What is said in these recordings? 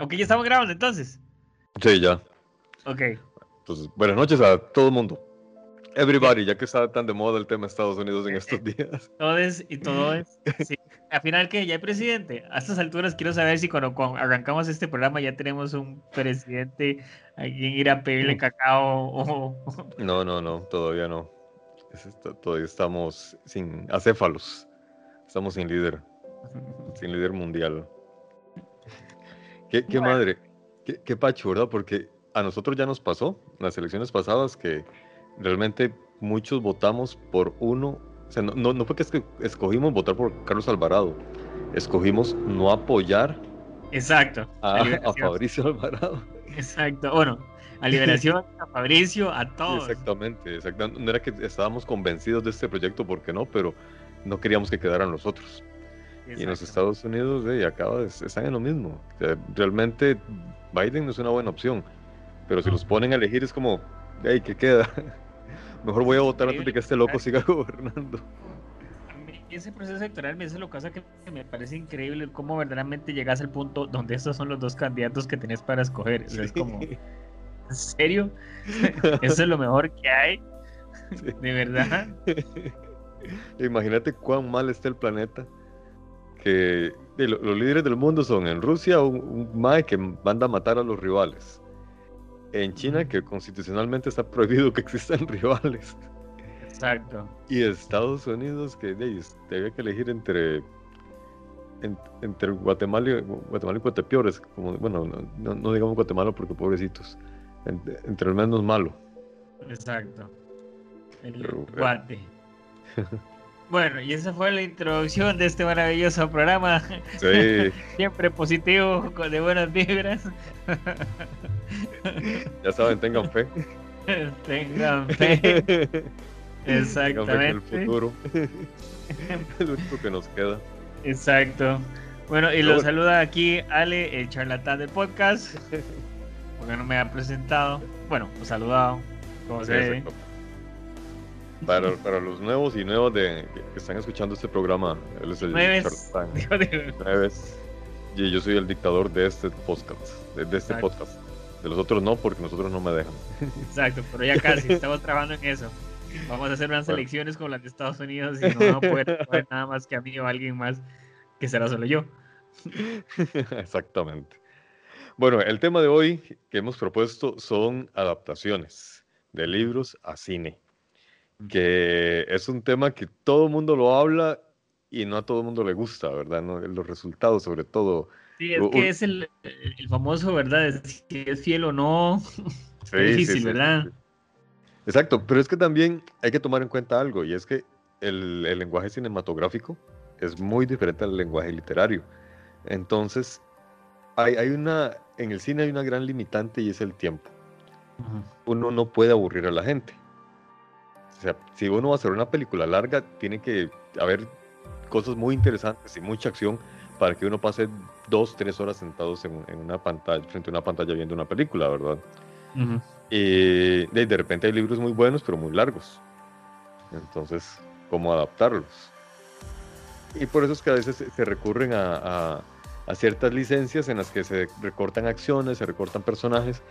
Ok, ya estamos grabando entonces. Sí, ya. Ok. Entonces, buenas noches a todo el mundo. Everybody, ya que está tan de moda el tema de Estados Unidos en estos días. Todos y todos. Sí. Al final, que ¿Ya hay presidente? A estas alturas quiero saber si cuando, cuando arrancamos este programa ya tenemos un presidente a quien ir a pedirle cacao o... No, no, no, todavía no. Todavía estamos sin acéfalos. Estamos sin líder. Sin líder mundial. Qué, qué Bueno. madre. Qué, qué pacho, ¿verdad? Porque a nosotros ya nos pasó en las elecciones pasadas que realmente muchos votamos por uno. O sea, no, no, no fue que es que escogimos votar por Carlos Alvarado. Escogimos no apoyar Exacto. a. Fabricio Alvarado. Exacto. Bueno, a Liberación, a Fabricio, a todos. Exactamente, exactamente. No era que estábamos convencidos de este proyecto porque no, pero no queríamos que quedaran los otros. Y en los Exacto. Estados Unidos eh, acaba de, están en lo mismo. O sea, realmente Biden no es una buena opción, pero si los ponen a elegir es como, hey, ¿qué queda? Mejor voy a votar antes de que este loco siga gobernando. A mí Ese proceso electoral me hace lo cosa que me parece increíble cómo verdaderamente llegas al punto donde estos son los dos candidatos que tenés para escoger. Sea, Es como, ¿en serio? ¿Eso es lo mejor que hay? Sí. ¿De verdad? Imagínate cuán mal está el planeta. Que lo- los líderes del mundo son en Rusia un, un mae que manda a matar a los rivales. En China, que constitucionalmente está prohibido que existan rivales. Exacto. Y Estados Unidos, que de había que elegir entre, en- entre Guatemala y, Guatemala y Guatepeores. Como, bueno, no, digamos Guatemala porque pobrecitos. En- entre el menos malo. Exacto. El Pero, guate. Bueno, y esa fue la introducción de este maravilloso programa. Sí, Siempre positivo, con- de buenas vibras. ya saben, tengan fe. Tengan fe. Tengan fe en el Exactamente. futuro. es lo único que nos queda. Exacto. Bueno, y Pero lo bueno. saluda aquí Ale, el charlatán del podcast. Porque no me ha presentado. Bueno, saludado. Como se ve. Para, para los nuevos y nuevas de, que, están escuchando este programa, él es el Nueves. Nueves. Y yo soy el dictador de este podcast. De, de este Exacto. podcast. De los otros no, porque nosotros no me dejan. Exacto, pero ya casi, estamos trabajando en eso. Vamos a hacer unas Bueno. elecciones como las de Estados Unidos y no van a poder escoger nada más que a mí o a alguien más, que será solo yo. Exactamente. Bueno, el tema de hoy que hemos propuesto son adaptaciones de libros a cine, que es un tema que todo el mundo lo habla y no a todo el mundo le gusta, ¿verdad? ¿No? Los resultados, sobre todo. Sí, es que es el, el famoso, ¿verdad? Es- Si es fiel o no. Sí, Es difícil, sí, ¿verdad? sí. Exacto, pero es que también hay que tomar en cuenta algo, y es que el, el lenguaje cinematográfico es muy diferente al lenguaje literario. Entonces, hay, hay una, en el cine hay una gran limitante y es el tiempo. Uno no puede aburrir a la gente. O sea, si uno va a hacer una película larga, tiene que haber cosas muy interesantes y mucha acción para que uno pase dos, tres horas sentados en, en una pantalla, frente a una pantalla viendo una película, ¿verdad? Y de, de repente hay libros muy buenos, pero muy largos. Entonces, ¿cómo adaptarlos? Y por eso es que a veces se, se recurren a, a- a ciertas licencias en las que se recortan acciones, se recortan personajes,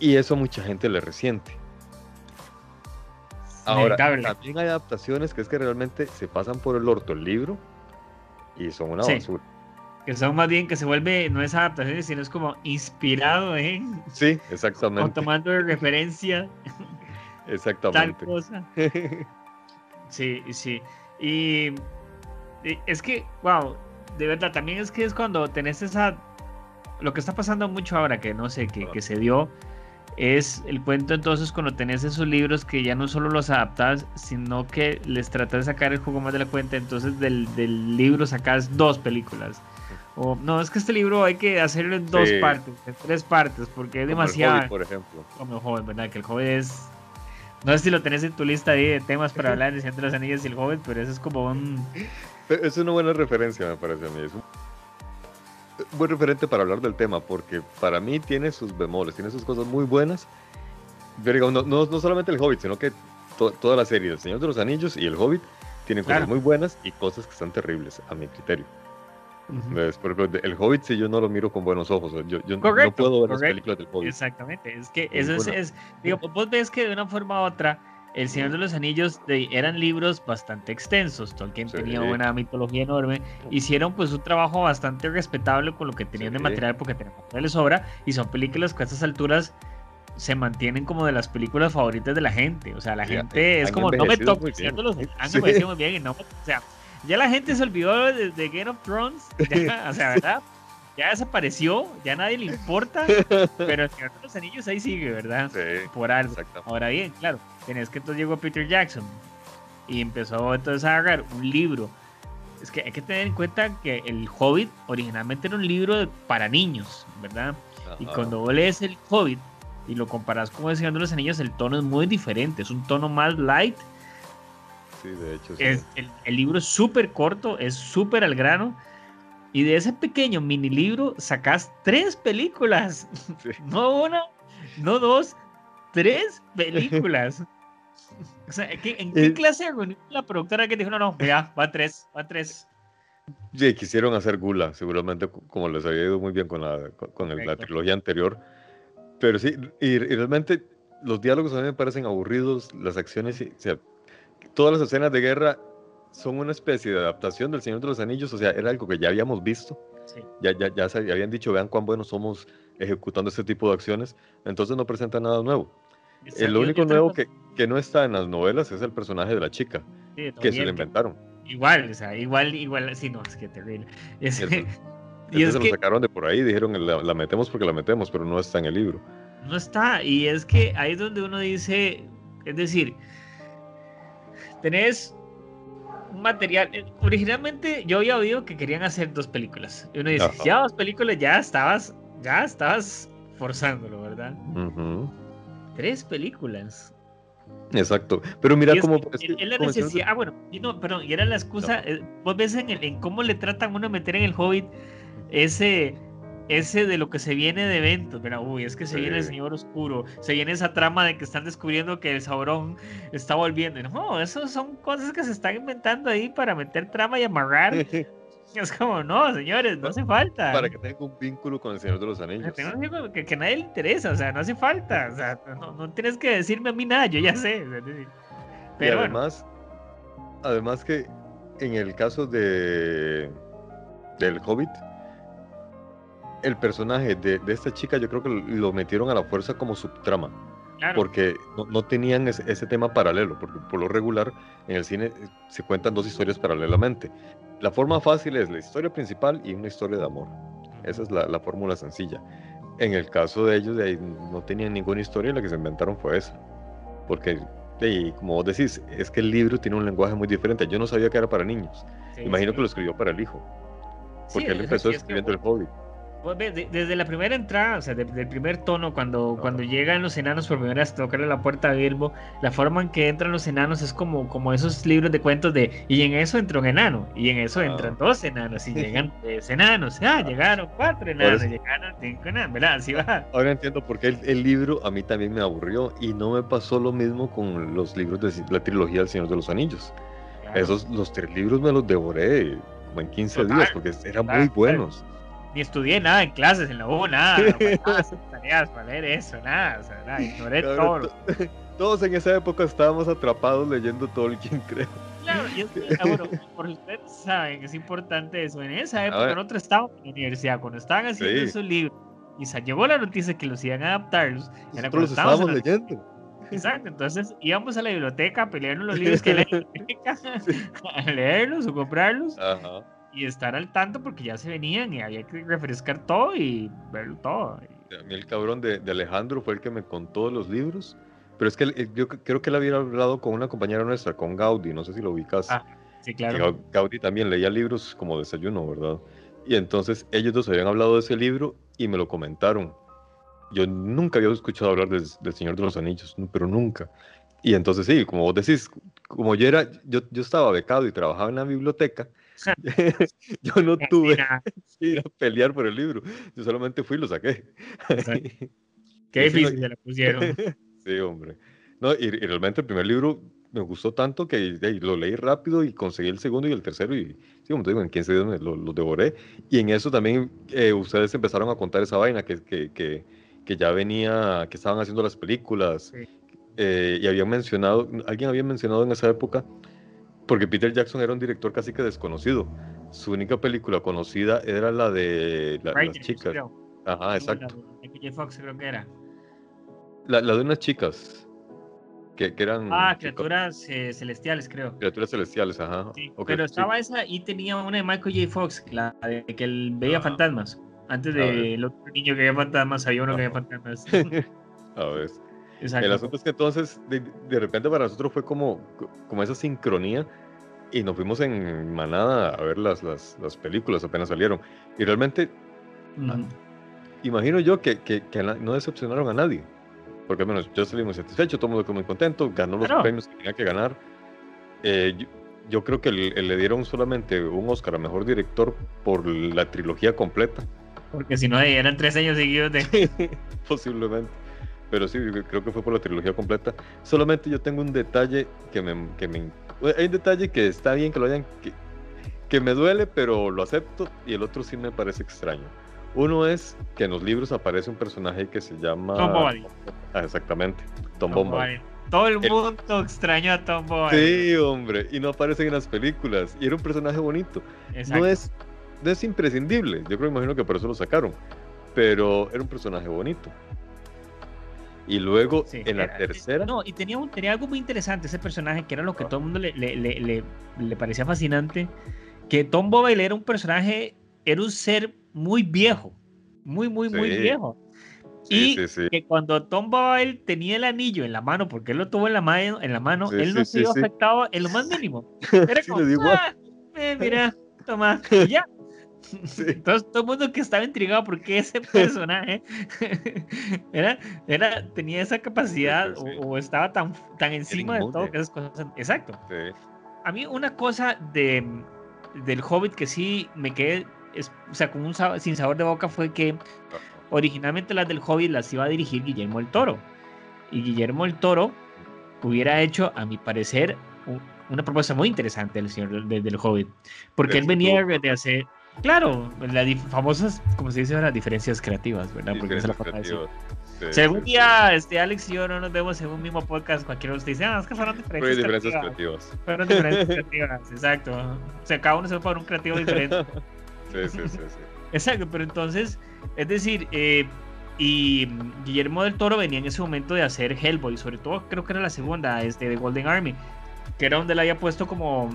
y eso a mucha gente le resiente. Ahora, Inevitable. también hay adaptaciones que es que realmente se pasan por el orto el libro y son una Sí. basura. Que son más bien que se vuelve, no es adaptaciones, sino es como inspirado en, Sí, o exactamente. tomando de referencia tal Exactamente. cosa. Sí, sí. Y, y es que, wow, de verdad, también es que es cuando tenés esa. Lo que está pasando mucho ahora, que no sé, que, que se dio, es el cuento entonces cuando tenés esos libros que ya no solo los adaptas, sino que les tratas de sacar el juego más de la cuenta. Entonces del, del libro sacas dos películas. O, no, es que este libro hay que hacerlo en dos partes, en tres partes, porque es demasiado. por ejemplo. Como el joven, ¿verdad? Que el joven es. No sé si lo tenés en tu lista de temas para hablar de Señor de los Anillos y el joven, pero eso es como un. Es una buena referencia, me parece a mí. Es un buen referente para hablar del tema, porque para mí tiene sus bemoles, tiene sus cosas muy buenas. Pero no, no, solamente el Hobbit, sino que toda la serie, El Señor de los Anillos y el Hobbit, tienen cosas muy buenas y cosas que están terribles, a mi criterio. Por ejemplo, el Hobbit, si yo no lo miro con buenos ojos, yo, yo no puedo ver las películas del Hobbit. Exactamente, es que eso es, digo, vos ves que de una forma u otra, El Señor de los Anillos eran libros bastante extensos, Tolkien tenía una mitología enorme, hicieron pues un trabajo bastante respetable con lo que tenían de material, porque tenían material de sobra, y son películas que a estas alturas se mantienen como de las películas favoritas de la gente, o sea, la gente es como, no me toques, han muy bien, y no, o sea, ya la gente se olvidó de, Game of Thrones, o sea, ¿verdad? Ya desapareció, ya nadie le importa, pero el Señor de los Anillos ahí sigue, ¿verdad? Sí, Por algo. Ahora bien, claro, tenés que entonces llegó Peter Jackson y empezó entonces a agarrar un libro. Es que hay que tener en cuenta que el Hobbit originalmente era un libro para niños, ¿verdad? Y cuando vos lees el Hobbit y lo comparas con el Señor de los Anillos, el tono es muy diferente, es un tono más light Sí, de hecho. Es, el, libro es súper corto, es súper al grano. Y de ese pequeño mini libro sacas tres películas. No una, no dos, tres películas. o sea, ¿en qué clase de la productora que dijo, no, no, ya, va tres, va tres? Sí, quisieron hacer Gula, seguramente como les había ido muy bien con la, con, la trilogía anterior. Pero sí, y, realmente los diálogos a mí me parecen aburridos, las acciones, o sea, todas las escenas de guerra son una especie de adaptación del Señor de los Anillos, o sea, era algo que ya habíamos visto. Ya, ya, ya habían dicho, vean cuán buenos somos ejecutando este tipo de acciones, entonces no presenta nada nuevo. El único nuevo que, que, no está en las novelas es el personaje de la chica, que se lo inventaron. Igual, o sea, igual, igual, sí, no, es que terrible. Es, y es se lo sacaron de por ahí, dijeron, la, la metemos porque la metemos, pero no está en el libro. No está, y es que ahí es donde uno dice, es decir, tenés un material. Eh, originalmente yo había oído que querían hacer dos películas. Y uno dice, ya dos películas, ya estabas, ya estabas forzándolo, ¿verdad? Tres películas. Exacto. Pero mira cómo. Es la necesidad. Ah, bueno, y no, perdón, y era la excusa. Eh, vos ves en, en cómo le tratan uno a meter en el Hobbit ese ese de lo que se viene de eventos, pero uy, es que se viene el Señor Oscuro, se viene esa trama de que están descubriendo que el Sauron está volviendo. No, eso son cosas que se están inventando ahí para meter trama y amarrar. Es como, no, señores, no hace falta. Para que tenga un vínculo con el Señor de los Anillos. Que, que, nadie le interesa, o sea, no hace falta. O sea, no, tienes que decirme a mí nada, yo ya sé. Pero además, además que en el caso de del Hobbit, el personaje de, esta chica yo creo que lo metieron a la fuerza como subtrama. Porque no, tenían ese, tema paralelo, porque por lo regular en el cine eh, se cuentan dos historias paralelamente. La forma fácil es la historia principal y una historia de amor. Esa es la, fórmula sencilla. En el caso de ellos, de ahí no tenían ninguna historia y la que se inventaron fue esa. Porque, como vos decís, es que el libro tiene un lenguaje muy diferente. Yo no sabía que era para niños. Imagino que lo escribió para el hijo. Porque él empezó escribiendo El Hobbit desde la primera entrada, o sea, desde el primer tono, cuando, cuando llegan los enanos por primera vez a tocarle la puerta a Bilbo, la forma en que entran los enanos es como, como esos libros de cuentos de, y en eso entró un enano, y en eso entran dos enanos, y llegan tres enanos, ah, llegaron cuatro enanos, llegaron cinco enanos, ¿verdad? Así va. Ahora entiendo por qué el, libro a mí también me aburrió, y no me pasó lo mismo con los libros de la trilogía del Señor de los Anillos. Esos, los tres libros me los devoré como en 15 días, porque eran muy buenos ni estudié nada en clases en la U, nada, nada, tareas para leer eso, nada, o sea, nada, ignoré todo. Todos en esa época estábamos atrapados leyendo Tolkien, creo. Claro, y es que, ah, bueno, por ustedes saben, es importante eso. En esa época nosotros estábamos en la universidad, cuando estaban haciendo esos libros, y se llegó la noticia que los iban a adaptarlos. Nosotros los estábamos leyendo. Exacto, entonces íbamos a la biblioteca a pelearnos los libros que leen, a leerlos o comprarlos. Ajá y estar al tanto porque ya se venían y había que refrescar todo y verlo todo. A mí el cabrón de, Alejandro fue el que me contó los libros, pero es que yo creo que él había hablado con una compañera nuestra, con Gaudi, no sé si lo ubicas. Ah, sí, claro. Gaudi también leía libros como desayuno, ¿verdad? Y entonces ellos dos habían hablado de ese libro y me lo comentaron. Yo nunca había escuchado hablar del, Señor de los Anillos, pero nunca. Y entonces sí, como vos decís, como yo era, yo, yo estaba becado y trabajaba en la biblioteca, yo no tuve que ir a pelear por el libro. Yo solamente fui y lo saqué. Qué difícil se lo pusieron. sí, hombre. No, y, realmente el primer libro me gustó tanto que lo leí rápido y conseguí el segundo y el tercero y, sí, como te digo, en 15 días lo, lo devoré. Y en eso también eh, ustedes empezaron a contar esa vaina que, que, que, que, ya venía, que estaban haciendo las películas. Eh, y habían mencionado, alguien había mencionado en esa época, porque Peter Jackson era un director casi que desconocido. Su única película conocida era la de las chicas. Ajá, exacto. La, Fox creo que era. La, de unas chicas. Que, eran. Ah, criaturas eh, celestiales, creo. Criaturas celestiales, ajá. pero estaba esa y tenía una de Michael J. Fox, la de que él veía fantasmas. Antes del otro niño que veía fantasmas, había uno que veía fantasmas. A ver. El asunto es que entonces, de, repente para nosotros fue como, como esa sincronía y nos fuimos en manada a ver las, las, las películas, apenas salieron. Y realmente, imagino yo que, que, que, no decepcionaron a nadie. Porque al menos yo salí muy satisfecho, todo el mundo quedó muy contento, ganó los premios que tenía que ganar. Eh, yo, creo que le, le, dieron solamente un Oscar a Mejor Director por la trilogía completa. Porque si no, eran tres años seguidos de... Posiblemente pero sí, creo que fue por la trilogía completa. Solamente yo tengo un detalle que me, que me hay un detalle que está bien que lo hayan, que, que me duele, pero lo acepto, y el otro sí me parece extraño. Uno es que en los libros aparece un personaje que se llama... Tom Bombadil. Ah, exactamente, Tom, Tom Todo el mundo extraño a Tom Bombadil. Sí, hombre, y no aparece en las películas, y era un personaje bonito. No es, no es imprescindible, yo creo, imagino que por eso lo sacaron, pero era un personaje bonito. Y luego en la tercera. No, y tenía, un, tenía algo muy interesante ese personaje que era lo que ah. todo el mundo le, le, le, le, parecía fascinante. Que Tom Boyle era un personaje, era un ser muy viejo. Muy, muy, muy viejo. y que cuando Tom Boyle tenía el anillo en la mano, porque él lo tuvo en la mano, en la mano él no se vio afectado en lo más mínimo. Era como, ah, eh, mira, toma, y ya. Entonces todo el mundo que estaba intrigado porque ese personaje era, era, tenía esa capacidad o, estaba tan, tan encima de todo que esas cosas. Exacto. A mí una cosa de, del Hobbit que sí me quedé, o sea, con un sin sabor de boca fue que originalmente las del Hobbit las iba a dirigir Guillermo el Toro. Y Guillermo el Toro hubiera hecho, a mi parecer, una propuesta muy interesante del señor del Hobbit. Porque él venía de hacer Claro, las famosas, como se dice las diferencias creativas, ¿verdad? Porque es la si algún día este, Alex y yo no nos vemos en un mismo podcast, cualquiera de ustedes dice, ah, es que fueron diferencias, diferencias creativas. Fueron diferencias creativas, exacto. O sea, cada uno se va por un creativo diferente. sí, sí, sí, sí. Exacto, pero entonces, es decir, eh, y Guillermo del Toro venía en ese momento de hacer Hellboy, sobre todo creo que era la segunda, este, de Golden Army, que era donde le había puesto como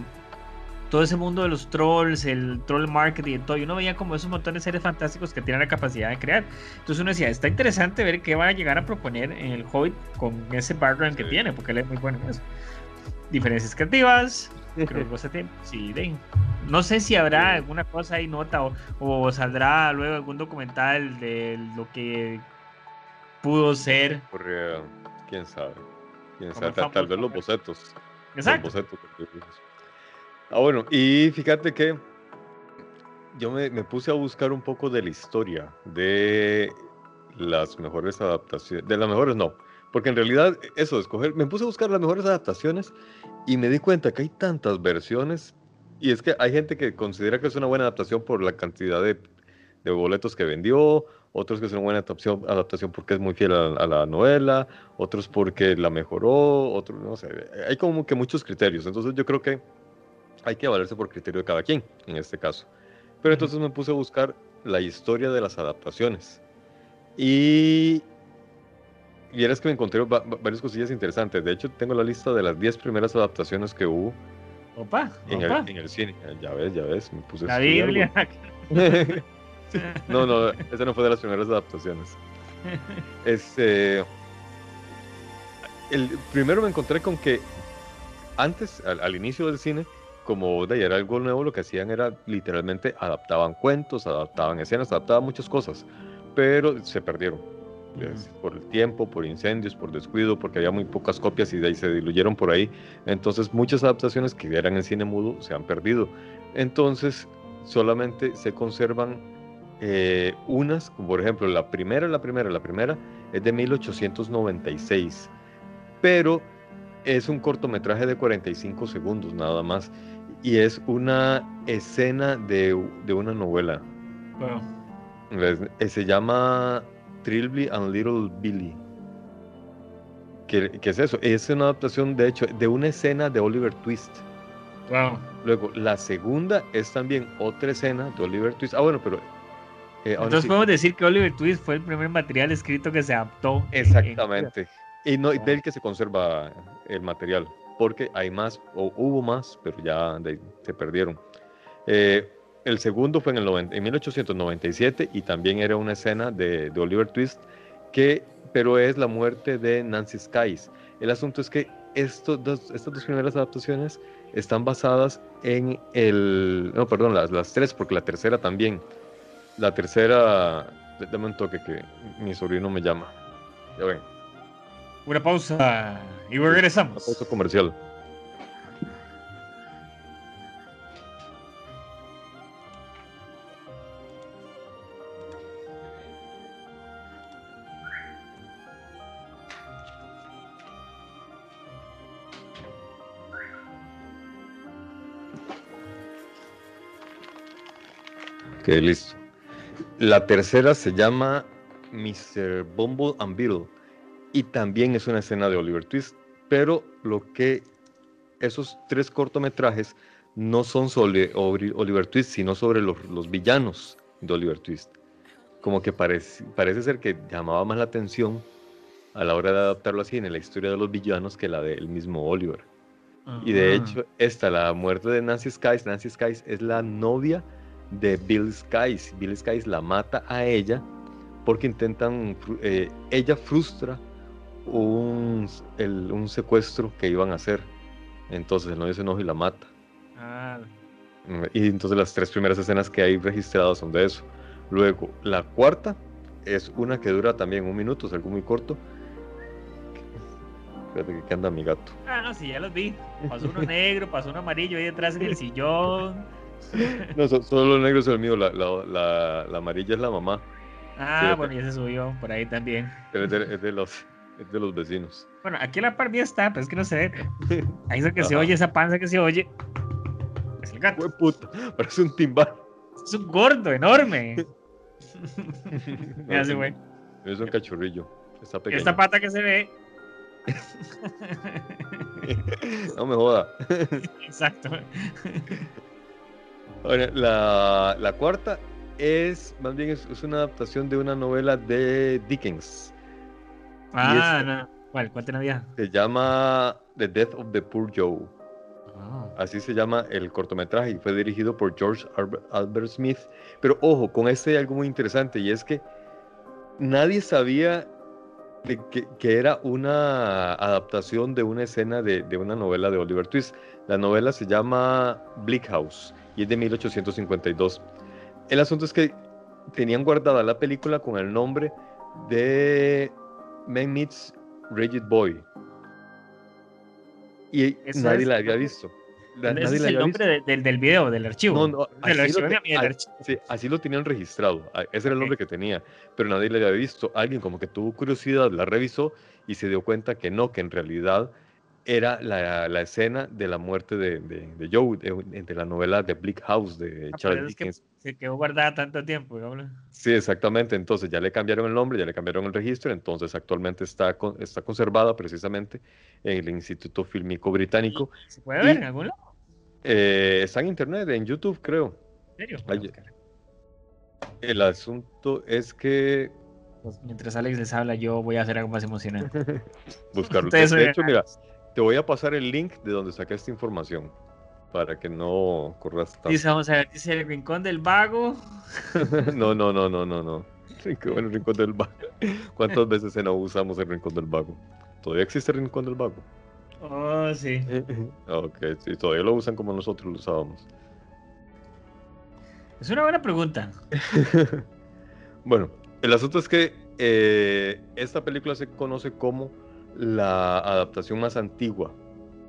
todo ese mundo de los trolls, el troll marketing y todo, y uno veía como esos montones de seres fantásticos que tienen la capacidad de crear. Entonces uno decía, está interesante ver qué va a llegar a proponer en el Hobbit con ese background que tiene, porque él es muy bueno en eso. Diferencias creativas, creo que tiene. Sí, de, no sé si habrá alguna cosa ahí nota o, saldrá luego algún documental de lo que pudo ser. quién sabe. Quién sabe, tal, vez los bocetos. Exacto. Los bocetos Ah, bueno, y fíjate que yo me, puse a buscar un poco de la historia de las mejores adaptaciones, de las mejores no, porque en realidad eso, escoger, me puse a buscar las mejores adaptaciones y me di cuenta que hay tantas versiones y es que hay gente que considera que es una buena adaptación por la cantidad de, boletos que vendió, otros que es una buena adaptación, porque es muy fiel a, la novela, otros porque la mejoró, otros, no sé, hay como que muchos criterios, entonces yo creo que hay que valerse por criterio de cada quien, en este caso. Pero entonces me puse a buscar la historia de las adaptaciones. Y vieras que me encontré varias cosillas interesantes. De hecho, tengo la lista de las 10 primeras adaptaciones que hubo opa, en, El, cine. Ya ves, ya ves, me puse La Biblia. no, no, esa no fue de las primeras adaptaciones. Este, el, primero me encontré con que antes, al inicio del cine, como de era algo nuevo, lo que hacían era literalmente adaptaban cuentos, adaptaban escenas, adaptaban muchas cosas, pero se perdieron. Por el tiempo, por incendios, por descuido, porque había muy pocas copias y de ahí se diluyeron por ahí. Entonces muchas adaptaciones que eran en cine mudo se han perdido. Entonces solamente se conservan eh, unas, como por ejemplo la primera, la primera, la primera es de 1896, pero es un cortometraje de 45 segundos nada más y es una escena de, una novela. Se llama Trilby and Little Billy. ¿Qué, es eso? Es una adaptación, de hecho, de una escena de Oliver Twist. Luego, la segunda es también otra escena de Oliver Twist. Ah, bueno, pero. Eh, Entonces podemos decir que Oliver Twist fue el primer material escrito que se adaptó. Exactamente. Y no, del que se conserva el material porque hay más, o hubo más, pero ya se perdieron. Eh, el segundo fue en, el en 1897 y también era una escena de, Oliver Twist, que, pero es la muerte de Nancy Skies. El asunto es que estos dos, estas dos primeras adaptaciones están basadas en el... No, perdón, las, las tres, porque la tercera también. La tercera... Dame un toque que mi sobrino me llama. Ya ven. Una pausa y regresamos. Una pausa comercial. Ok, listo. La tercera se llama Mr. Bumble and Beetle y también es una escena de Oliver Twist, pero lo que esos tres cortometrajes no son sobre Oliver Twist, sino sobre los, villanos de Oliver Twist. Como que parece, parece ser que llamaba más la atención a la hora de adaptarlo así en la historia de los villanos que la del mismo Oliver. Y de hecho, esta, la muerte de Nancy Skies, Nancy Skies es la novia de Bill Skies. Bill Skies la mata a ella porque intentan, eh, ella frustra un, un secuestro que iban a hacer. Entonces el novio se enoja y la mata. Ah. Y entonces las tres primeras escenas que hay registradas son de eso. Luego, la cuarta es una que dura también un minuto, es algo muy corto. Fíjate que anda mi gato. Ah, no, sí, ya los vi. Pasó uno negro, pasó uno amarillo ahí detrás en el sillón. No, solo el negro es el mío, la, la, la, amarilla es la mamá. Ah, bueno, y ese subió por ahí también. es de los es de los vecinos. Bueno, aquí la par mía está, pero es que no se ve. Ahí es que se oye, esa panza que se oye. Es el gato. puta, parece un timbal. Es un gordo, enorme. Mira ese güey. Es un cachorrillo. Está pequeño. Esta pata que se ve. no me joda. Exacto. Ahora, la, la cuarta es, más bien, es, es, una adaptación de una novela de Dickens. Ah, no. ¿Cuál? ¿Cuál te Se llama The Death of the Poor Joe. Ah. Así se llama el cortometraje y fue dirigido por George Albert Smith. Pero ojo, con este hay algo muy interesante y es que nadie sabía que, era una adaptación de una escena de, de, una novela de Oliver Twist. La novela se llama Bleak House y es de 1852. El asunto es que tenían guardada la película con el nombre de Man Meets Rigid Boy. Y nadie la había visto. ese es el nombre del, video, del archivo. No, así, lo, tenían registrado. Ese era el nombre que tenía. Pero nadie la había visto. Alguien como que tuvo curiosidad, la revisó y se dio cuenta que no, que en realidad era la, la, escena de la muerte de, de, Joe, de, la novela de Bleak House de ah, Charles Dickens. se quedó guardada tanto tiempo, Sí, exactamente. Entonces ya le cambiaron el nombre, ya le cambiaron el registro, entonces actualmente está, está conservada precisamente en el Instituto Fílmico Británico. ¿Se puede ver en algún lado? Eh, está en internet, en YouTube, creo. ¿En serio? el asunto es que pues, mientras Alex les habla, yo voy a hacer algo más emocionante. Buscarlo. de hecho, mira, te voy a pasar el link de donde saqué esta información para que no corras tanto. Dice, vamos a ver, dice el rincón del vago. no, no, no, no, no, no. El rincón del vago. ¿Cuántas veces no usamos el rincón del vago? ¿Todavía existe el rincón del vago? Oh, sí. ok, sí, todavía lo usan como nosotros lo usábamos. Es una buena pregunta. bueno, el asunto es que eh, esta película se conoce como la adaptación más antigua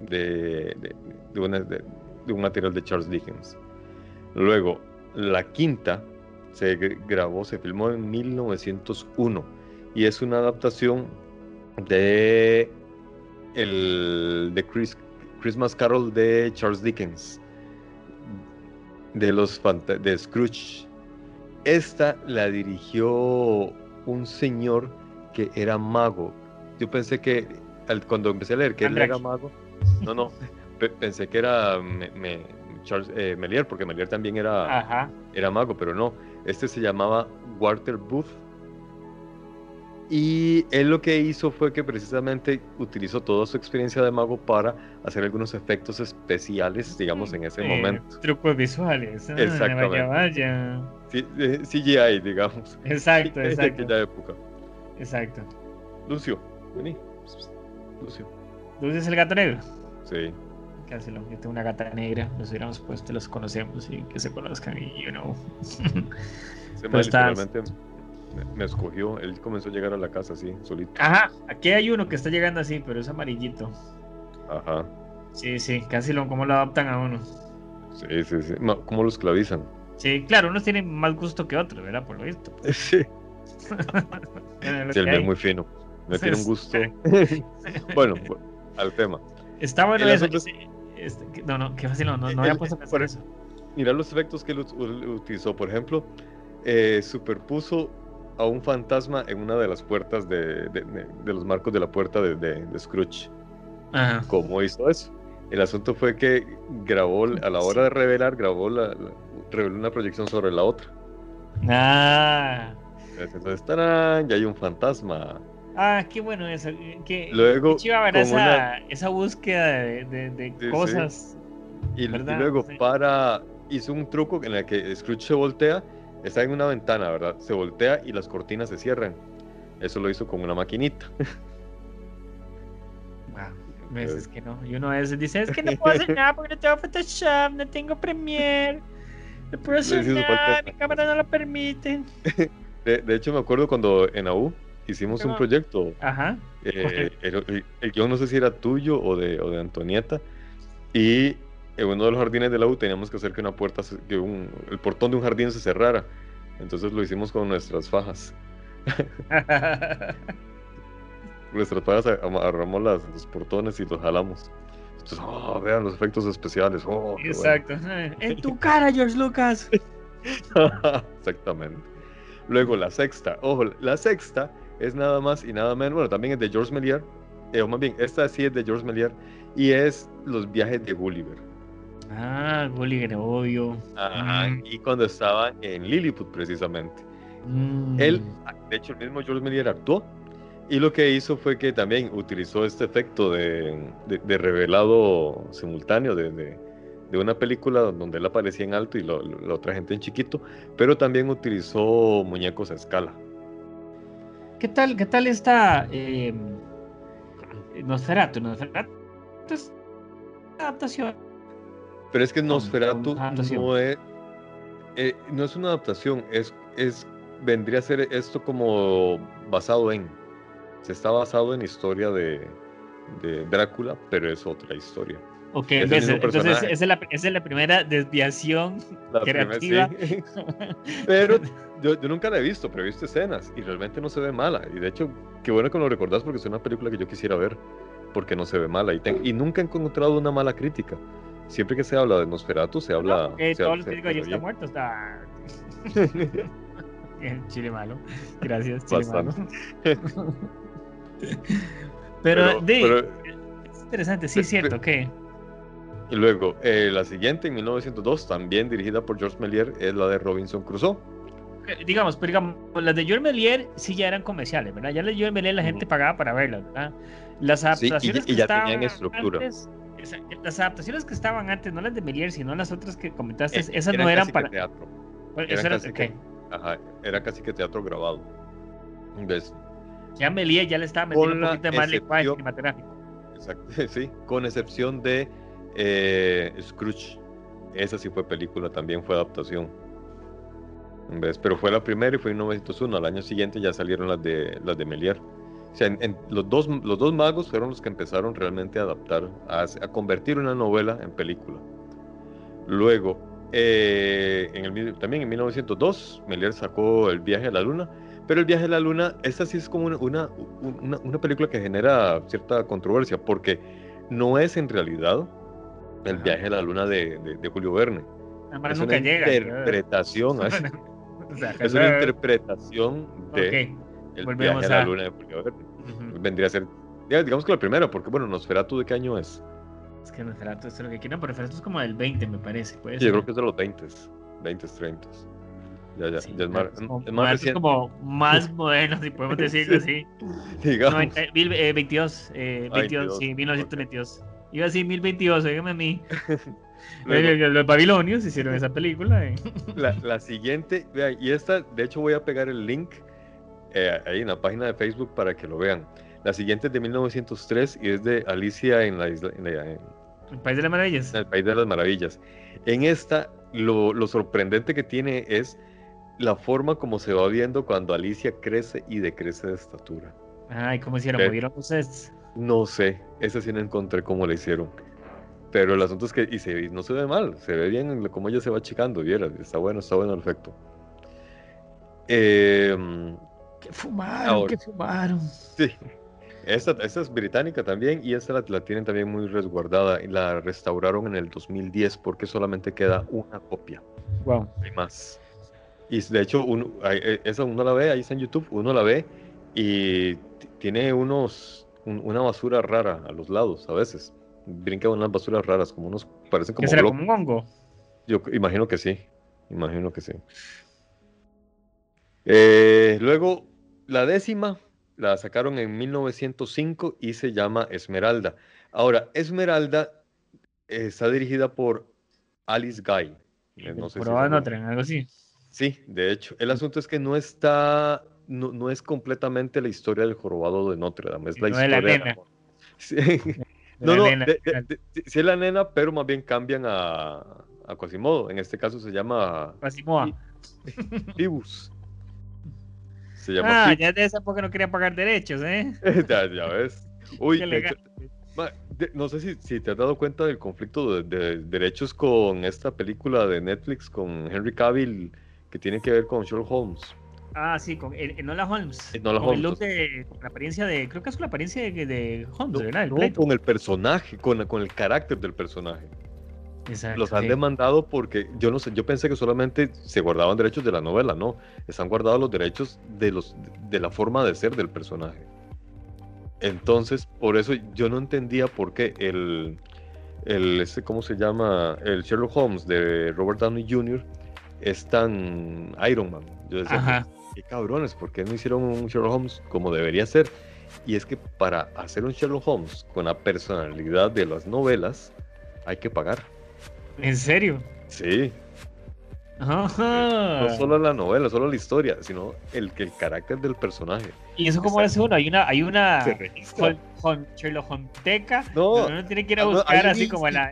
de, un material de Charles Dickens. Luego, la quinta se grabó, se filmó en 1901 y es una adaptación de el de Christmas Carol de Charles Dickens de los de Scrooge. Esta la dirigió un señor que era mago. Yo pensé que cuando empecé a leer que él era mago, no, no, pensé que era Charles eh, Melier, porque Melier también era, era mago, pero no. Este se llamaba Walter Booth y él lo que hizo fue que precisamente utilizó toda su experiencia de mago para hacer algunos efectos especiales, digamos, en ese momento. Trucos visuales. Ah, Exactamente. Vaya, CGI, eh, digamos. Exacto, exacto. De aquella época. Exacto. Lucio, vení. Lucio. ¿Lucio es el gato negro? Sí. Casi lo. Yo tengo una gata negra, los hubiéramos puesto, los conocemos y que se conozcan y you know. Se me literalmente me, escogió. Él comenzó a llegar a la casa así, solito. Ajá, aquí hay uno que está llegando así, pero es amarillito. Ajá. Sí, sí, casi lo, como lo adaptan a uno. Sí, sí, sí. ¿Cómo lo esclavizan? Sí, claro, unos tienen más gusto que otros, ¿verdad? Por lo visto. Sí. sí, el es muy fino. Me tiene un gusto. bueno, al tema. Está bueno eso. Este, no, no, qué fácil, no, no, no había puesto pensar eso. Mira los efectos que él utilizó. Por ejemplo, eh, superpuso a un fantasma en una de las puertas de, los marcos de la puerta de, Scrooge. ¿Cómo hizo eso? El asunto fue que grabó, a la hora de revelar, grabó la, reveló una proyección sobre la otra. Ah. Entonces, estarán, ya hay un fantasma. Ah, qué bueno eso. Que, luego, esa, esa, búsqueda de, cosas. Y, y, luego, para. Hizo un truco en el que Scrooge se voltea Está en una ventana, ¿verdad? Se voltea y las cortinas se cierran. Eso lo hizo con una maquinita. Wow, veces que no. Y uno a veces dice, es que no puedo hacer nada porque no tengo Photoshop, no tengo Premiere. No puedo hacer nada, mi cámara no lo permite. De, hecho, me acuerdo cuando en AU hicimos un proyecto. Ajá. Eh, el, no sé si era tuyo o de, o de Antonieta. Y en uno de los jardines de la U teníamos que hacer que una puerta, que el portón de un jardín se cerrara. Entonces lo hicimos con nuestras fajas. nuestras fajas agarramos las, los portones y los jalamos. Entonces, oh, vean los efectos especiales. Oh, Exacto. En tu cara, George Lucas. Exactamente. Luego la sexta. Ojo, la sexta es nada más y nada menos. Bueno, también es de George Méliès. Eh, o más bien, esta sí es de George Méliès. Y es Los viajes de Gulliver. Ah, Gulliver, obvio. Ajá, mm. y cuando estaba en Lilliput, precisamente. Mm. Él, de hecho, el mismo George Méliès actuó. Y lo que hizo fue que también utilizó este efecto de, de, revelado simultáneo de, de, una película donde él aparecía en alto y la otra gente en chiquito, pero también utilizó muñecos a escala. ¿Qué tal, qué tal esta eh, Nosferatu? Nosferatu es adaptación pero es que Nosferatu no es, eh, no es una adaptación, es, es, vendría a ser esto como basado en. Se está basado en historia de, de Drácula, pero es otra historia. Ok, entonces, esa, es la, es la, primera desviación creativa. pero yo, yo, nunca la he visto, pero he visto escenas y realmente no se ve mala. Y de hecho, qué bueno que lo recordás porque es una película que yo quisiera ver porque no se ve mala. Y, y nunca he encontrado una mala crítica siempre que se habla de Nosferatu, se habla. No, todos los digo, ya está muerto, está. Chile malo. Gracias, Chile malo. pero, de, es interesante, sí, es cierto, que. Y luego, eh, la siguiente, en 1902, también dirigida por George Méliès, es la de Robinson Crusoe. Eh, digamos, pero digamos, las de George Méliès sí ya eran comerciales, ¿verdad? Ya las de George Méliès la gente pagaba para verlas, ¿verdad? Las adaptaciones sí, y, ya tenían estructura. Las adaptaciones que estaban antes, no las de Melier, sino las otras que comentaste, eh, esas no eran para. teatro. era, casi que, ajá, era casi que teatro grabado. ¿Ves? Ya Melier ya le estaba metiendo un poquito más lenguaje cinematográfico. Exacto, sí, con excepción de eh, Scrooge. Esa sí fue película, también fue adaptación. ¿Ves? Pero fue la primera y fue en 1901. Al año siguiente ya salieron las de, las de Melier. O sea, en, los, dos, los dos magos fueron los que empezaron realmente a adaptar, a, a convertir una novela en película. Luego, eh, en el, también en 1902, Melier sacó El viaje a la luna, pero El viaje a la luna, esta sí es como una, una, una, película que genera cierta controversia, porque no es en realidad El viaje a la luna de, de, Julio Verne. Es una interpretación, es una interpretación de El viaje a... la luna de Julio Verne. Vendría a ser, digamos que la primera, porque bueno, Nosferatu de qué año es? Es que Nosferatu es lo que quieren, pero Nosferatu es como del 20, me parece. ¿puede sí, yo creo que es de los 20, 20, 30. Ya, ya, ya es más, es, como, más, es como más moderno, si podemos decirlo así. Digamos. 22, eh, 22, eh, sí, 1922. Iba a decir 1022, dígame a mí. los babilonios hicieron esa película. Eh. La, la, siguiente, y esta, de hecho, voy a pegar el link eh, ahí en la página de Facebook para que lo vean. La siguiente es de 1903 y es de Alicia en la isla. En el País de las Maravillas. En el País de las Maravillas. En esta, lo, lo sorprendente que tiene es la forma como se va viendo cuando Alicia crece y decrece de estatura. Ay, ¿cómo hicieron? ¿Movieron ustedes? No sé, esa sí no encontré cómo le hicieron. Pero el asunto es que y se, no se ve mal, se ve bien como ella se va achicando, vieras, está bueno, está bueno el efecto. Eh, ¿Qué fumaron? ¿Qué fumaron? Sí, esta, esta, es británica también y esta la, la, tienen también muy resguardada y la restauraron en el 2010 porque solamente queda una copia. Wow. Hay más. Y de hecho, uno, e, esa uno la ve, ahí está en YouTube, uno la ve y tiene unos, una basura rara a los lados a veces. Brinca unas basuras raras, como unos, parecen como... ¿Qué será como un hongo? Yo imagino que sí, imagino que sí. Eh, luego, la décima la sacaron en 1905 y se llama Esmeralda. Ahora, Esmeralda está dirigida por Alice Guy. No sé si algo así. Sí, de hecho. El asunto es que no está, no, no es completamente la historia del jorobado de Notre Dame, es la historia de la nena. Sí. no, no, sí es la nena, pero más bien cambian a, a Quasimodo. En este caso se llama... Quasimoa. Pibus. Se llama ah, ya de esa época no quería pagar derechos, ¿eh? ya, ya ves. Uy, no sé si, si, te has dado cuenta del conflicto de, derechos con esta película de Netflix con Henry Cavill que tiene que ver con Sherlock Holmes. Ah, sí, con Enola Holmes. Enola con El look de, la apariencia de, creo que es con la apariencia de, de Holmes, ¿verdad? no, con el personaje, con, con el carácter del personaje. Exacto, los han demandado porque yo no sé, yo pensé que solamente se guardaban derechos de la novela, no, están guardados los derechos de los de la forma de ser del personaje. Entonces, por eso yo no entendía por qué el el ese, ¿cómo se llama? El Sherlock Holmes de Robert Downey Jr es tan Iron Man. Yo decía, qué cabrones, ¿por qué no hicieron un Sherlock Holmes como debería ser? Y es que para hacer un Sherlock Holmes con la personalidad de las novelas, hay que pagar. ¿En serio? Sí. No solo la novela, solo la historia, sino el, el carácter del personaje. ¿Y eso cómo hace uno? Hay una, hay una Sherlock Holmeteca, no, uno tiene que ir a buscar así como la...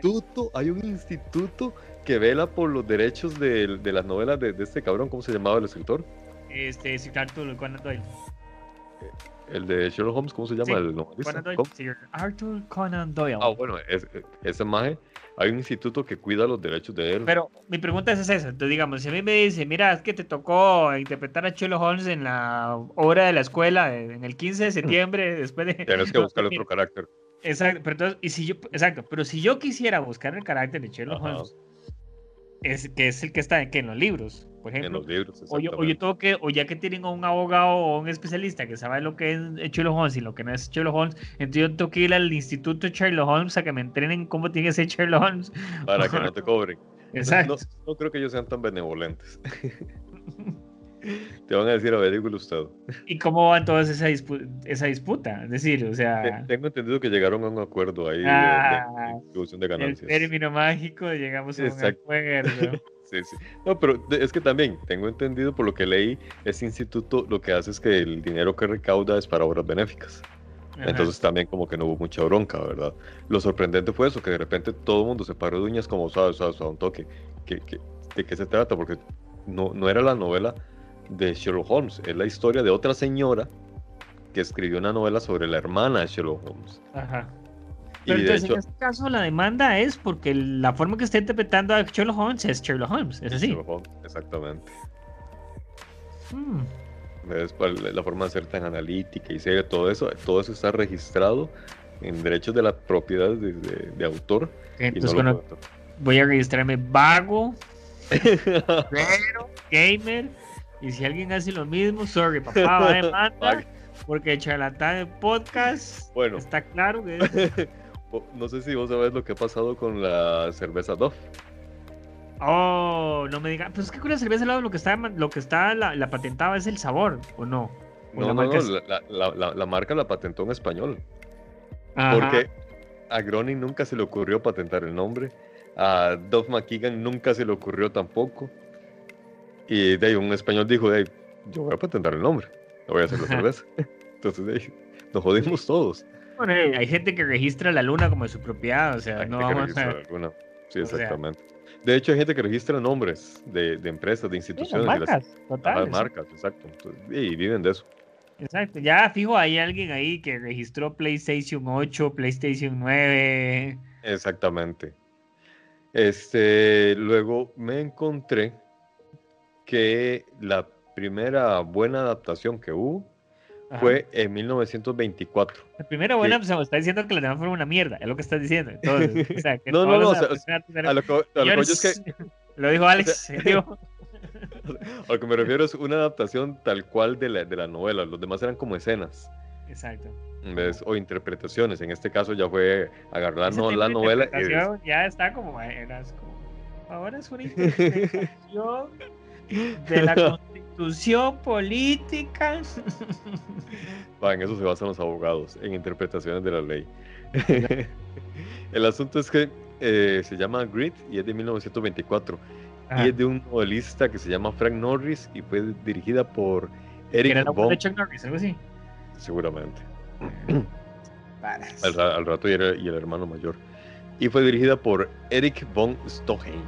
Hay un instituto que vela por los derechos de, de las novelas de, de, este cabrón, ¿cómo se llamaba el escritor? Este, Sir Arthur Conan Doyle. El de Sherlock Holmes, ¿cómo se llama? el Conan Doyle. Sir Arthur Conan Doyle. Ah, bueno, es, ese maje, hay un instituto que cuida los derechos de él. Pero mi pregunta es esa, entonces digamos, si a mí me dice, mira, es que te tocó interpretar a Sherlock Holmes en la obra de la escuela en el 15 de septiembre, después de... Tienes que buscar otro carácter. Exacto, pero entonces, y si yo, exacto, pero si yo quisiera buscar el carácter de Sherlock Holmes, es, que es el que está en los libros, por ejemplo. En los libros, o yo, o yo tengo que, o ya que tienen a un abogado o un especialista que sabe lo que es Sherlock Holmes y lo que no es Sherlock Holmes, entonces yo tengo que ir al instituto Sherlock Holmes a que me entrenen cómo tiene que ser Sherlock Holmes. Para que no te cobren. Exacto. No, no creo que ellos sean tan benevolentes. Te van a decir, a ver, usted. ¿Y cómo va entonces esa, esa disputa? Es decir, o sea... Tengo entendido que llegaron a un acuerdo ahí de, ah, distribución de ganancias. El término mágico, llegamos a un acuerdo. sí, sí. No, pero es que también, tengo entendido por lo que leí, ese instituto lo que hace es que el dinero que recauda es para obras benéficas. Entonces también como que no hubo mucha bronca, ¿verdad? Lo sorprendente fue eso, que de repente todo el mundo se paró de uñas como, sabes, sabes, a un toque. ¿Qué, qué, de qué se trata? Porque no, no era la novela de Sherlock Holmes, es la historia de otra señora que escribió una novela sobre la hermana de Sherlock Holmes. Ajá. Pero entonces, en este caso, la demanda es porque la forma que está interpretando a Sherlock Holmes es Sherlock Holmes, es así. Sherlock Holmes, exactamente. Hmm. Es la forma de ser tan analítica y seria, todo eso, todo eso está registrado en derechos de la propiedad de, autor. Entonces, bueno, voy a registrarme vago, pero gamer, y si alguien hace lo mismo, sorry, papá va a demandar, porque charlatán de podcast bueno, está claro que No sé si vos sabés lo que ha pasado con la cerveza Dove. Oh, no me digas. Pues es que con la cerveza lo que está, lo que está la, la patentaba es el sabor, ¿o no? no, la, no, marca no la, marca la patentó en español. Porque a Groning nunca se le ocurrió patentar el nombre. A Dove McKeegan nunca se le ocurrió tampoco. Y de ahí un español dijo, de yo voy a patentar el nombre. No voy a hacer la cerveza. Entonces de ahí, nos jodimos todos. Bueno, hay gente que registra la luna como de su propiedad, o sea, no vamos a... Sí, exactamente. De hecho, hay gente que registra nombres de, de empresas, de instituciones. marcas, las, marcas, exacto. y viven de eso. Exacto. Ya fijo, hay alguien ahí que registró PlayStation 8, PlayStation 9. Exactamente. Este, luego me encontré que la primera buena adaptación que hubo fue en 1924. La primera buena, pues, está diciendo que la demás fueron una mierda, es lo que estás diciendo. Entonces, o sea, que no, no, no, a lo que, es que... Lo dijo Alex, digo. A lo que me refiero es una adaptación tal cual de la, de la novela, los demás eran como escenas. Exacto. O interpretaciones, en este caso ya fue agarrar no, la novela. Y Ya está como, eras como, ahora es una interpretación de la Constitución política. en eso se basan los abogados, en interpretaciones de la ley. El asunto es que eh, se llama Grit y es de 1924. Y es de un novelista que se llama Frank Norris y fue dirigida por Eric von... de Chuck Norris, algo así? Seguramente. al, al, rato y, y, el hermano mayor. Y fue dirigida por Eric von Stoheim.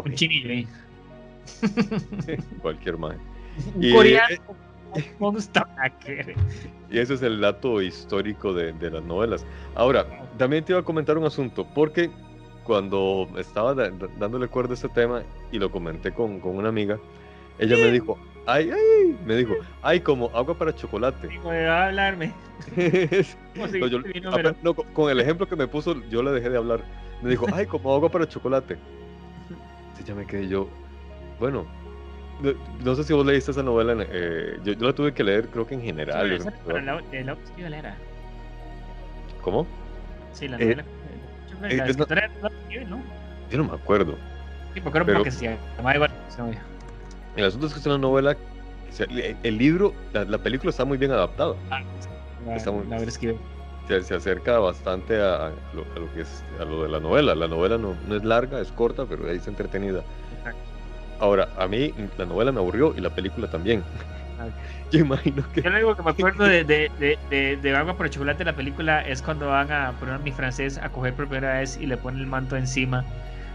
Un chinillo ahí. Cualquier más. Y, coreano. y ese es el dato histórico de, de, las novelas. Ahora, también te iba a comentar un asunto, porque cuando estaba dándole cuerda a este tema y lo comenté con, con una amiga, ella me dijo, ay, ay, me dijo, ay, como agua para chocolate. a hablarme. no, con el ejemplo que me puso, yo le dejé de hablar. Me dijo, ay, como agua para chocolate. Sí, ya me quedé yo, bueno, no, sé si vos leíste esa novela, eh, yo, la tuve que leer creo que en general. Sí, la, de era. ¿Cómo? Sí, la novela. Eh, la escritora no, ¿no? Yo no me acuerdo. Sí, porque era porque se llamaba igual. El asunto es que es una novela, el libro, la, película está muy bien adaptada. Ah, la, está muy, la se, se, acerca bastante a, lo, a, lo, que es a lo de la novela. La novela no, no es larga, es corta, pero ahí está entretenida. Ahora, a mí la novela me aburrió y la película también. Yo imagino que. Yo lo único que me acuerdo de, de, de, de, Agua por el Chocolate, la película, es cuando van a poner a mi francés a coger por primera vez y le ponen el manto encima.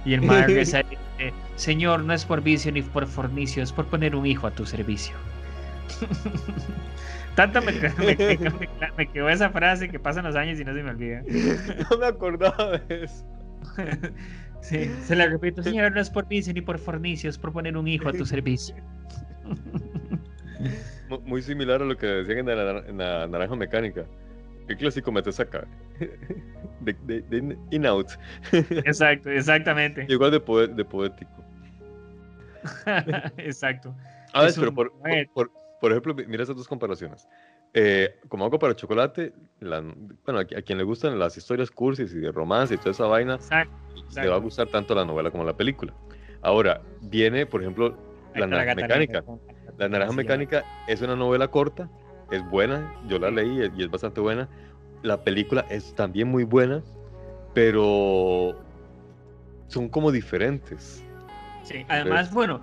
Y el mar dice: Señor, no es por vicio ni por fornicio, es por poner un hijo a tu servicio. Tanto me, me, quedó esa frase que pasan los años y no se me olvida. No me acordaba de eso. Sí, se la repito, señor, no es por vicio ni por fornicio, es por poner un hijo a tu servicio. Muy similar a lo que decían en la, naranja mecánica. ¿Qué clásico metes acá? De, de, in-out. Exacto, exactamente. Igual de, poético. Exacto. A ver, pero por, por, ejemplo, mira esas dos comparaciones. Eh, como algo para chocolate, bueno, a, quien le gustan las historias cursis y de romance y toda esa vaina, Exacto le va a gustar tanto la novela como la película. Ahora, viene, por ejemplo, La Naranja Mecánica. La Naranja Mecánica es una novela corta, es buena, yo la leí y es bastante buena. La película es también muy buena, pero son como diferentes. Sí, además, bueno,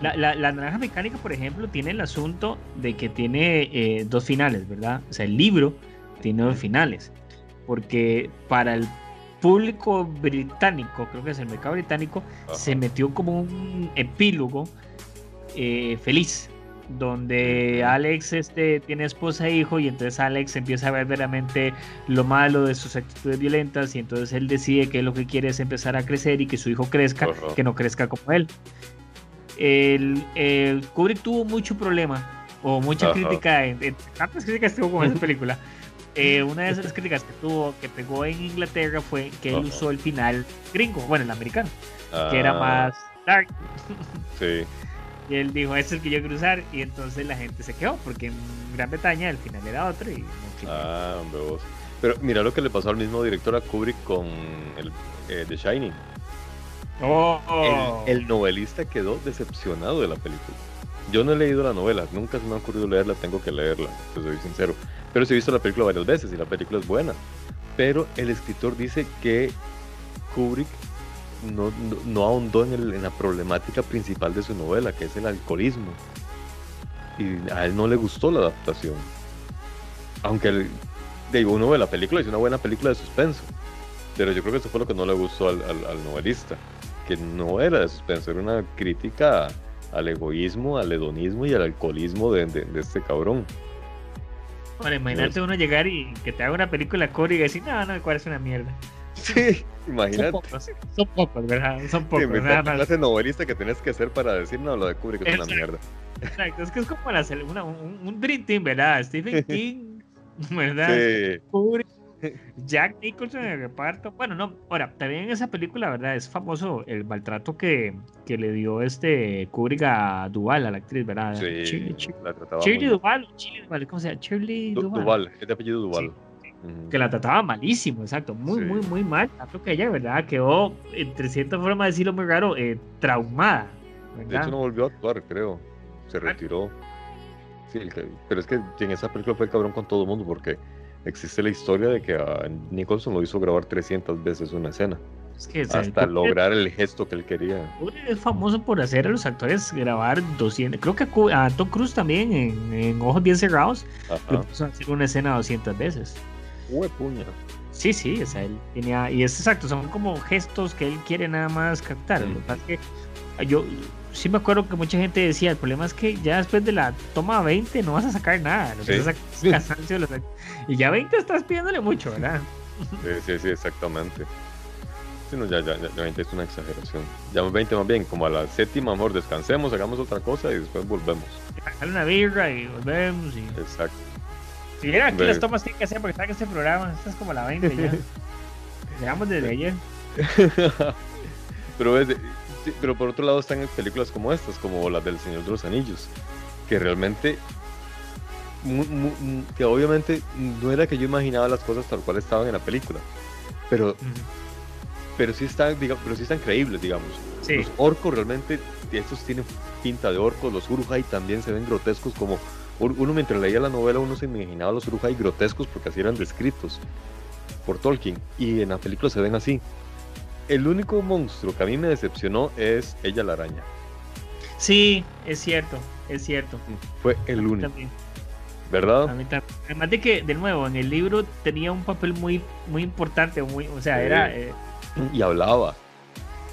La, la, naranja mecánica, por ejemplo, tiene el asunto de que tiene eh, dos finales, ¿verdad? O sea, el libro tiene dos finales. Porque para el público británico, creo que es el mercado británico, se metió como un epílogo eh, feliz, donde Alex este, tiene esposa e hijo y entonces Alex empieza a ver verdaderamente lo malo de sus actitudes violentas y entonces él decide que lo que quiere es empezar a crecer y que su hijo crezca, que no crezca como él. El, el Kubrick tuvo mucho problema o mucha crítica, en, tantas críticas tuvo con esa película, eh, una de esas críticas que tuvo, que pegó en Inglaterra, fue que él usó el final gringo, bueno, el americano, que era ah. más dark. Sí. Y él dijo, ese es el que yo quiero usar, y entonces la gente se quedó, porque en Gran Bretaña el final era otro. Y ah, hombre, vos. Pero mira lo que le pasó al mismo director a Kubrick con el, eh, The Shining. Oh. El, el, novelista quedó decepcionado de la película. Yo no he leído la novela, nunca se me ha ocurrido leerla, tengo que leerla, te soy sincero. Pero sí he visto la película varias veces y la película es buena. Pero el escritor dice que Kubrick no, no, ahondó en, la problemática principal de su novela, que es el alcoholismo. Y a él no le gustó la adaptación. Aunque el, digo, uno ve la película es una buena película de suspenso. Pero yo creo que eso fue lo que no le gustó al, novelista. Que no era de suspenso, era una crítica al egoísmo, al hedonismo y al alcoholismo de, de este cabrón. Bueno, imagínate uno llegar y que te haga una película core y decir, no, no, cuál es una mierda. Sí, imagínate. Son pocos, ¿verdad? Son pocos. Sí, nada más. clase novelista que tenés que hacer para decir, no, lo de Kubrick es una mierda. Exacto, es que es como la, una, un, un Dream Team, ¿verdad? Stephen King, ¿verdad? Sí. Kubrick, Jack Nicholson en el reparto. Bueno, no, ahora, también en esa película, ¿verdad? Es famoso el maltrato que, que le dio este Kubrick a Duval, a la actriz, ¿verdad? Sí, Shirley, la trataba Shirley Duval, Duval, ¿cómo se llama? Shirley Duval. Duval, es de apellido Duval. Que la trataba malísimo, exacto, muy, muy, muy mal. Tanto que ella, ¿verdad? Quedó, entre cierta forma de decirlo muy raro, eh, traumada. ¿verdad? De hecho, no volvió a actuar, creo. Se retiró. Sí, pero es que en esa película fue el cabrón con todo el mundo porque existe la historia de que a Nicholson lo hizo grabar 300 veces una escena. hasta lograr el gesto que él quería. Es famoso por hacer a los actores grabar 200. Creo que a Tom Cruise también en, Ojos Bien Cerrados lo puso a hacer una escena 200 veces. Uy, puña. Sí, sí, o sea, él tenía. Y es exacto, son como gestos que él quiere nada más captar. Lo que pasa es que yo, sí me acuerdo que mucha gente decía, el problema es que ya después de la toma 20 no vas a sacar nada, no y ya 20 estás pidiéndole mucho, ¿verdad? Sí, sí, sí, exactamente. Sí, no, ya, ya, ya 20 es una exageración. Ya 20 más bien, como a la séptima, mejor descansemos, hagamos otra cosa y después volvemos. Sale una birra y volvemos. Y... Exacto. Si vieron aquí las tomas que hay que hacer porque que este programa, esta es como la 20 ya. Llegamos desde ayer. Pero es, pero por otro lado están películas como estas, como las del Señor de los Anillos, que realmente, que obviamente no era que yo imaginaba las cosas tal cual estaban en la película, pero, pero, sí están, digamos, pero sí están creíbles, digamos. Los orcos realmente, estos tienen pinta de orcos, los Urujai también se ven grotescos como... Uno mientras leía la novela uno se imaginaba los Urujai grotescos porque así eran descritos por Tolkien y en la película se ven así el único monstruo que a mí me decepcionó es ella la araña. Sí, es cierto, es cierto. Fue el único. ¿Verdad? Además de que, de nuevo, en el libro tenía un papel muy, muy importante, muy, o sea, era... Eh, y hablaba.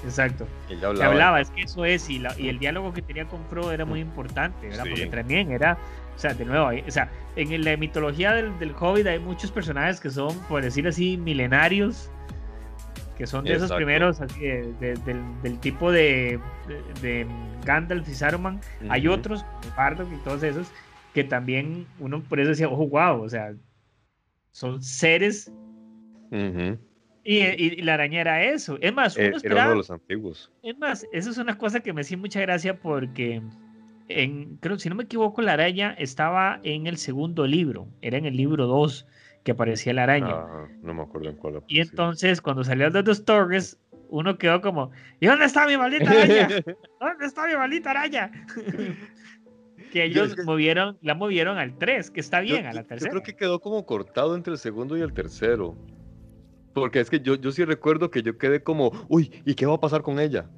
Exacto. Ella hablaba. hablaba. es que eso es, y, y, el diálogo que tenía con Frodo era muy importante, ¿verdad? Porque también era, o sea, de nuevo, o sea, en la mitología del, del Hobbit hay muchos personajes que son, por decir así, milenarios, que son de esos primeros así del, tipo de, de, Gandalf y Saruman. Hay otros, Bardock y todos esos, que también uno por eso decía, ojo, wow, o sea, son seres. y, la araña era eso. Es más, uno eh, era uno de los antiguos. Es más, eso es una cosa que me hacía mucha gracia porque, en, creo, si no me equivoco, la araña estaba en el segundo libro, era en el libro 2 que aparecía la araña. Ah, no me acuerdo en cuál. Y entonces, cuando salió de dos torres, uno quedó como, ¿y dónde está mi maldita araña? ¿Dónde está mi maldita araña? que ellos movieron, la movieron al 3, que está bien, a la tercera. Yo creo que quedó como cortado entre el segundo y el tercero. Porque es que yo, yo sí recuerdo que yo quedé como, uy, ¿y qué va a pasar con ella?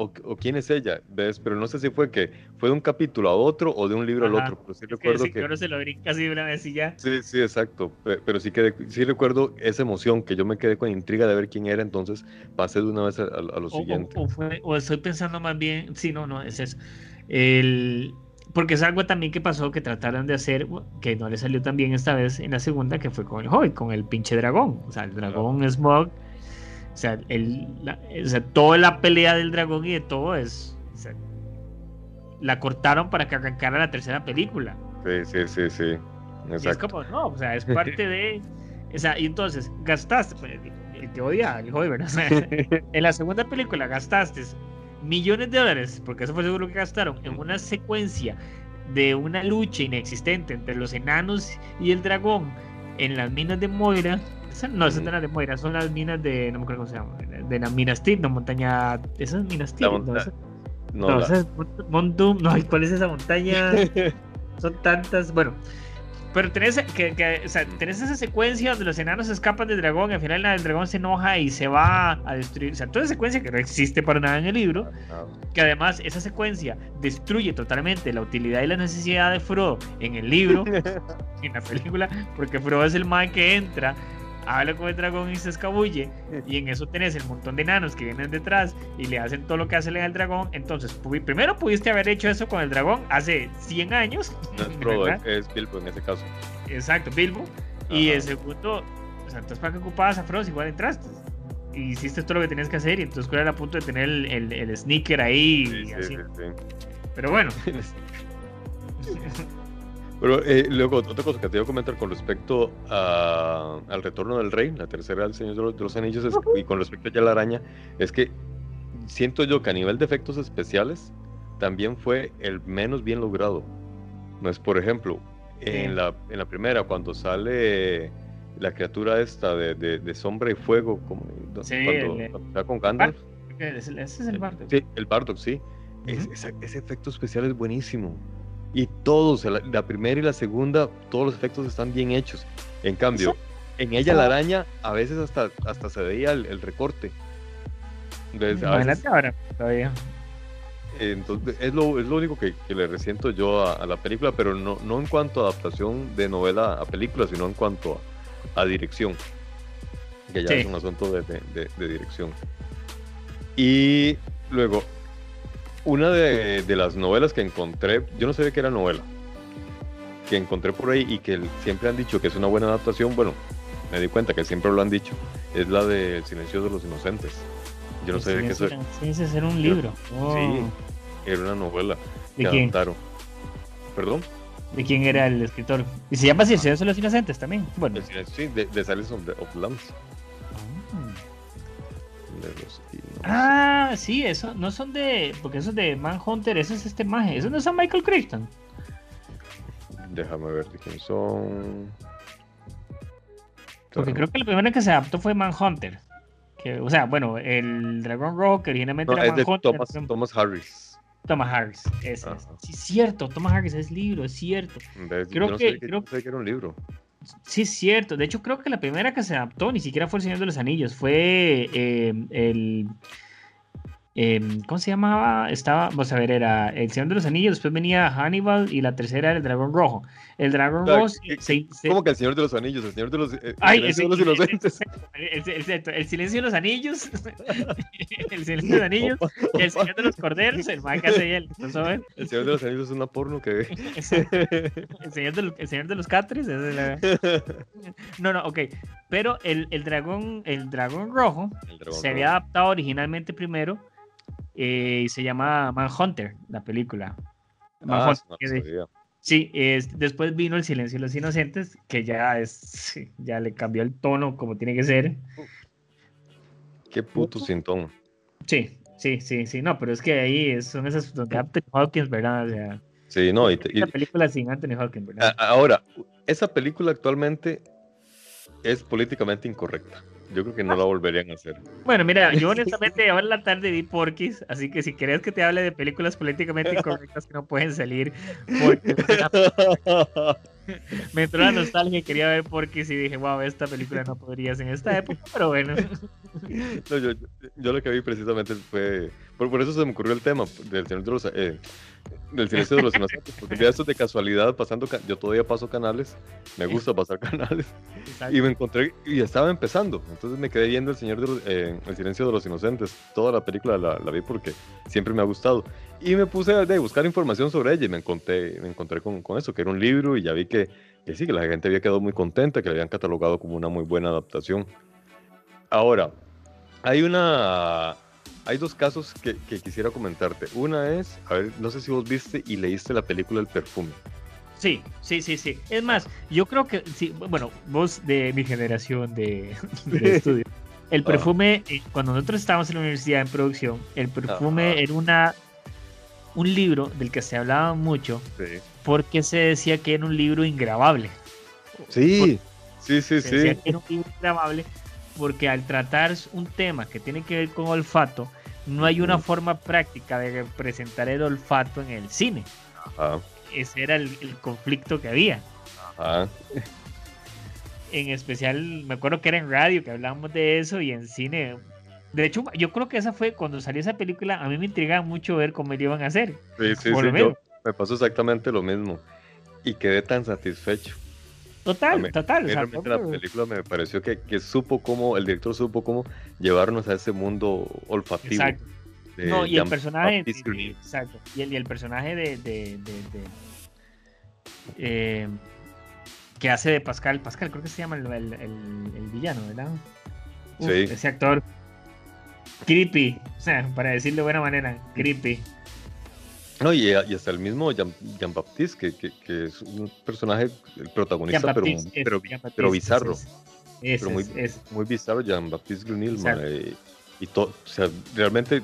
O, quién es ella, ¿ves? Pero no sé si fue que fue de un capítulo a otro o de un libro al otro, pero sí recuerdo que... que... se lo brinca así una vez y ya. Sí, sí, exacto, pero sí, que sí recuerdo esa emoción, que yo me quedé con intriga de ver quién era, entonces pasé de una vez a, lo siguiente. O, estoy pensando más bien, sí, no, no, es eso. El... Porque es algo también que pasó que trataron de hacer, que no le salió tan bien esta vez en la segunda, que fue con el Hobbit, con el pinche dragón. O sea, el dragón es Smog o sea, el, toda la pelea del dragón y de todo es. la cortaron para que arrancara la tercera película. Sí, sí, sí, sí. Y es como, no, o sea, es parte de. O sea, y entonces, gastaste, pues, el que odia, el joven, ¿verdad? en la segunda película gastaste millones de dólares, porque eso fue seguro que gastaron, en una secuencia de una lucha inexistente entre los enanos y el dragón en las minas de Moira no, esas son las de Moira, son las minas de. No me acuerdo cómo se llama. De la Minastir, no, montaña. Esas Minastir. No, esas, no, no, esas Montum. No, ¿cuál es esa montaña? son tantas. Bueno, pero tenés, que, que, o sea, tenés esa secuencia donde los enanos escapan del dragón y al final el dragón se enoja y se va a destruir. O sea, toda esa secuencia que no existe para nada en el libro. Que además esa secuencia destruye totalmente la utilidad y la necesidad de Frodo en el libro, en la película, porque Frodo es el man que entra habla con el dragón y se escabulle, y en eso tenés el montón de enanos que vienen detrás y le hacen todo lo que hace el dragón. Entonces, primero pudiste haber hecho eso con el dragón hace 100 años. No es es Bilbo en ese caso. Exacto, Bilbo. Y el segundo, o sea, entonces para qué ocupabas a Frost, igual entraste. Y hiciste todo lo que tenías que hacer, y entonces era a punto de tener el, el, sneaker ahí. y así. Pero bueno. Pero eh, luego, otra cosa que te iba a comentar con respecto al retorno del rey, la tercera del Señor de los, Anillos, y con respecto ya a la araña, es que siento yo que a nivel de efectos especiales también fue el menos bien logrado. No es, por ejemplo, en, la, en la primera, cuando sale la criatura esta de, de, sombra y fuego, como, cuando, está con Gandalf. Ese es el Bardock. Sí, el Bardock, sí. ese efecto especial es buenísimo. Y todos, la, primera y la segunda, todos los efectos están bien hechos. En cambio, en ella la araña a veces hasta, hasta se veía el, recorte. Entonces, ahora todavía. Entonces, es lo, es lo único que, le resiento yo a, la película, pero no, no en cuanto a adaptación de novela a película, sino en cuanto a, dirección. Que ya es un asunto de, de dirección. Y luego, una de, las novelas que encontré, yo no sabía que era novela, que encontré por ahí y que siempre han dicho que es una buena adaptación, bueno, me di cuenta que siempre lo han dicho, es la de El silencio de los inocentes. Yo no sabía que eso Sí, ese era un libro. Sí, oh. era una novela que adaptaron. ¿Perdón? ¿De quién era el escritor? Y se llama El silencio de los inocentes también. Bueno. Sí, de, de Silence of, Lambs. Ah, sí, eso no son de. Porque eso es de Manhunter, eso es este maje. Eso no son Michael Crichton. Déjame ver de quién son. Porque creo que la primera que se adaptó fue Manhunter. Que, o sea, bueno, el Dragon Rock, que originalmente era Manhunter. Thomas, Thomas, Harris. Thomas Harris, es. Sí, cierto, Thomas Harris es libro, es cierto. Creo que, creo... que era un libro. Sí, es cierto. De hecho, creo que la primera que se adaptó ni siquiera fue El Señor de los Anillos, fue eh, el Em, ¿Cómo se llamaba? Estaba, vamos a ver, era El Señor de los Anillos, después venía Hannibal y la tercera era El Dragón Rojo. El Dragón Rojo. ¿Cómo que El Señor de los Anillos? El Señor de los, eh, Ay, el, de los Inocentes. El, Silencio de los Anillos. el Silencio de los Anillos. El Señor de los Corderos. El que hace él. ¿no saben? El Señor de los Anillos es una porno que ve. el, señor de, el Señor de los Catres. No, no, ok. Pero el, el, dragón, el dragón rojo se había adaptado originalmente primero eh, se llama Manhunter, la película. Ah, sí, después vino El Silencio de los Inocentes, que ya es, ya le cambió el tono como tiene que ser. Qué puto sin tono. Sí, sí, sí, sí, no, pero es que ahí son esas donde Anthony Hawkins, ¿verdad? O sea, sí, no, y, la película sin Anthony Hawkins, ¿verdad? Ahora, esa película actualmente es políticamente incorrecta. Yo creo que no la volverían a hacer. Bueno, mira, yo honestamente ahora en la tarde vi Porky's, así que si querés que te hable de películas políticamente incorrectas que no pueden salir, me entró la nostalgia y quería ver porque sí dije, wow, esta película no podría ser en esta época, pero bueno. yo, lo que vi precisamente fue, por, eso se me ocurrió el tema del Señor de los, eh, del silencio de los inocentes, porque ya esto de casualidad pasando, yo todavía paso canales, me gusta pasar canales, y me encontré, y estaba empezando, entonces me quedé viendo el Señor de eh, el silencio de los inocentes, toda la película la, vi porque siempre me ha gustado, y me puse a buscar información sobre ella y me encontré, me encontré con, con eso, que era un libro, y ya vi que, que sí, que la gente había quedado muy contenta, que la habían catalogado como una muy buena adaptación. Ahora, hay una hay dos casos que, quisiera comentarte. Una es, a ver, no sé si vos viste y leíste la película El perfume. Sí, sí, sí, sí. Es más, yo creo que, sí, bueno, vos de mi generación de, estudio. El ah. perfume, eh, cuando nosotros estábamos en la universidad en producción, el perfume era una un libro del que se hablaba mucho porque se decía que era un libro ingrabable. Sí, sí, sí, sí. Decía que era un libro ingrabable porque al tratar un tema que tiene que ver con olfato, no hay una forma práctica de representar el olfato en el cine. Ese era el, conflicto que había. En especial, me acuerdo que era en radio que hablábamos de eso y en cine. De hecho, yo creo que esa fue cuando salió esa película. A mí me intrigaba mucho ver cómo lo iban a hacer. Sí, sí, sí. me pasó exactamente lo mismo. Y quedé tan satisfecho. Total, total. la película me pareció que, que, supo cómo, el director supo cómo llevarnos a ese mundo olfativo. Exacto. no, y el personaje. exacto. Y el, y el, personaje de. de, de, eh, que hace de Pascal. Pascal, creo que se llama el, el, el villano, ¿verdad? sí. Ese actor. Creepy. O sea, para decirlo de buena manera, creepy. No, y, hasta el mismo Jean, Baptiste, que, que, es un personaje, el protagonista, pero, pero, pero, bizarro. pero muy, muy bizarro, Jean Baptiste Grunil, y todo, o sea, realmente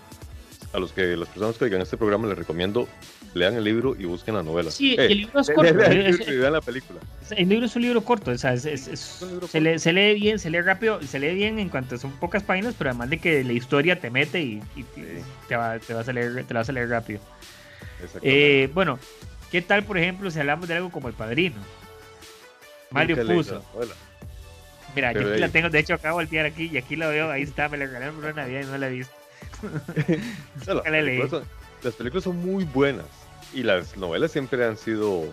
a los que las personas que oigan este programa les recomiendo lean el libro y busquen la novela. Sí, eh, el libro es corto. vean la película. El libro es un libro corto, o sea, se, lee, se, lee, bien, se lee rápido, se lee bien en cuanto son pocas páginas, pero además de que la historia te mete y, te, va, te, vas a leer, te vas a leer rápido. Eh, bueno, ¿qué tal, por ejemplo, si hablamos de algo como El Padrino? Mario puso. Mira, yo aquí la tengo, de hecho acabo de voltear aquí y aquí la veo, ahí está, me la regalaron por Navidad y no la he visto. las, películas son, muy buenas y las novelas siempre han sido,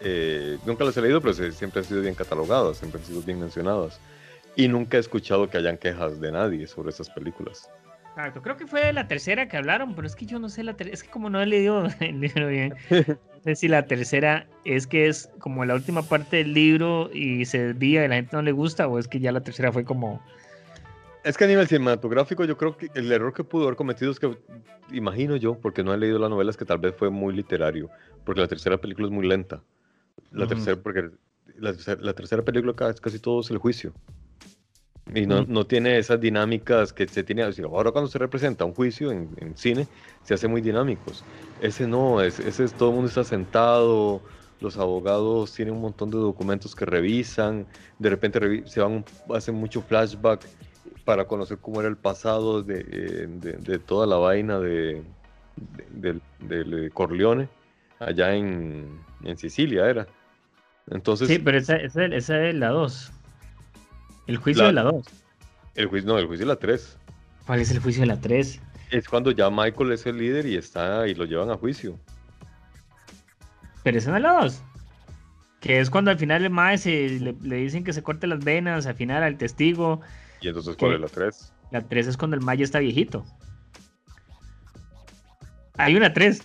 eh, nunca las he leído, pero siempre han sido bien catalogadas, siempre han sido bien mencionadas. Y nunca he escuchado que hayan quejas de nadie sobre esas películas. Exacto, creo que fue la tercera que hablaron, pero es que yo no sé la tercera, es que como no he leído el libro bien, no sé si la tercera es que es como la última parte del libro y se desvía y la gente no le gusta, o es que ya la tercera fue como... Es que a nivel cinematográfico yo creo que el error que pudo haber cometido es que, imagino yo, porque no he leído la novela, es que tal vez fue muy literario, porque la tercera película es muy lenta. La tercera, porque la, la tercera película casi todo es el juicio. Y no, no, tiene esas dinámicas que se tiene. Ahora, cuando se representa un juicio en, en cine, se hace muy dinámicos. Ese no, ese, es todo el mundo está sentado, los abogados tienen un montón de documentos que revisan, de repente se van, hacen mucho flashback para conocer cómo era el pasado de, eh, de, de toda la vaina de, del de, Corleone, allá en, en, Sicilia era. Entonces, sí, pero esa, esa, esa es la 2. El juicio de la 2. El juicio, no, el juicio de la 3. ¿Cuál es el juicio de la 3? Es cuando ya Michael es el líder y está y lo llevan a juicio. Pero es la 2. Que es cuando al final el Mae le, dicen que se corte las venas, al final al testigo. ¿Y entonces cuál es la 3? La 3 es cuando el Mae está viejito. Hay una 3.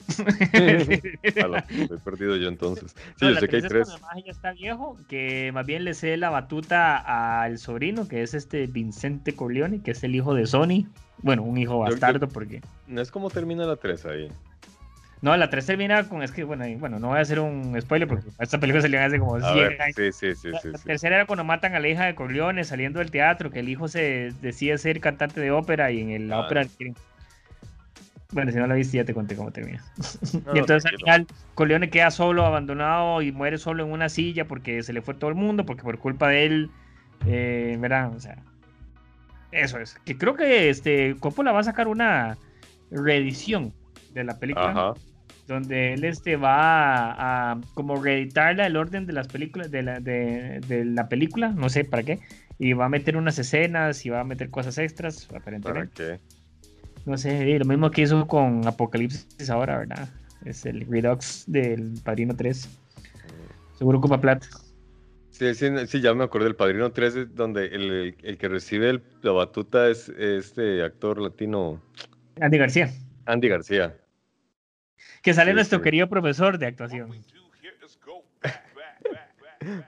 Estoy perdido yo entonces. Sí, yo sé que hay 3. ya está viejo, que más bien le cede la batuta al sobrino, que es este Vincente Corleone, que es el hijo de Sony. Bueno, un hijo bastardo, porque. No es como termina la 3 ahí. No, la 3 termina con. Es que, bueno, bueno, no voy a hacer un spoiler porque esta película salió hace como 100 años. Sí, sí, sí. La, sí, la tercera era cuando matan a la hija de Corleone saliendo del teatro, que el hijo se decide ser cantante de ópera y en la ah. ópera bueno, si no la viste, ya te conté cómo termina. y entonces al final, Corleone queda solo, abandonado y muere solo en una silla porque se le fue todo el mundo, porque por culpa de él, eh, ¿verdad? O sea, eso es. Que creo que este Coppola va a sacar una reedición de la película. donde él este va a, como reeditar el orden de las películas de la, de, la película, no sé para qué, y va a meter unas escenas y va a meter cosas extras, aparentemente. ¿Para qué? No sé, lo mismo que hizo con Apocalipsis ahora, ¿verdad? Es el Redux del Padrino 3. Seguro ocupa plata. Sí, sí, ya me acuerdo del Padrino 3, donde el, el que recibe la batuta es este actor latino. Andy García. Andy García. Que sale nuestro querido profesor de actuación.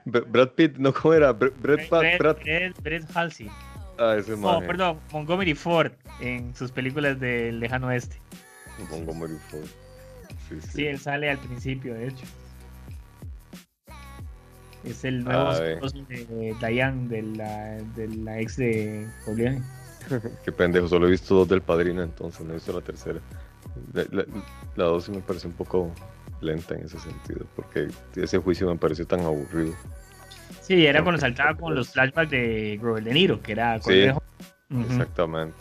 Brad Pitt, no, ¿cómo era? Brad, Brad, Brad, Brad, Halsey. Ah, ese No, perdón, Montgomery Ford en sus películas del lejano oeste. Montgomery Ford. Sí, sí. sí, él sale al principio, de hecho. Es el nuevo ah, esposo de Diane, de la, de la ex de Julián. Qué pendejo, solo he visto dos del padrino, entonces no he visto la tercera. La, dos me parece un poco lenta en ese sentido, porque ese juicio me pareció tan aburrido. Sí, era cuando saltaba con los flashbacks de Robert De Niro, que era sí, Exactamente.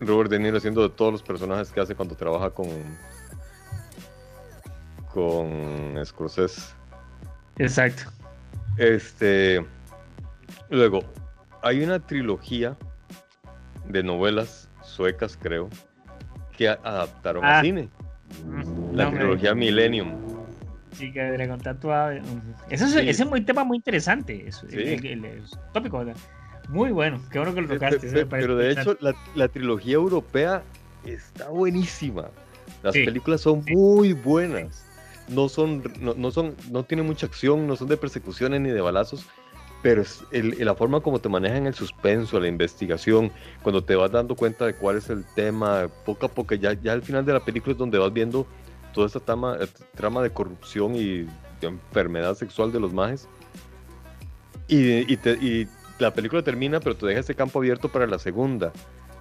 Robert De Niro haciendo de todos los personajes que hace cuando trabaja con con Scorsese. Exacto. Este. Luego, hay una trilogía de novelas suecas, creo, que adaptaron a ah. cine. La trilogía Millennium. Sí, que Dragon Tatuado. Eso es, Ese es un tema muy interesante. Es, el, tópico. Muy bueno. Qué bueno que lo tocaste. Pero, de hecho, la, trilogía europea está buenísima. Las películas son muy buenas no son, no, son, no tienen mucha acción, no son de persecuciones ni de balazos, pero es la forma como te manejan el suspenso, la investigación, cuando te vas dando cuenta de cuál es el tema, poco a poco, ya, ya al final de la película es donde vas viendo toda esta trama, trama de corrupción y de enfermedad sexual de los majes. Y, y, la película termina, pero te deja ese campo abierto para la segunda.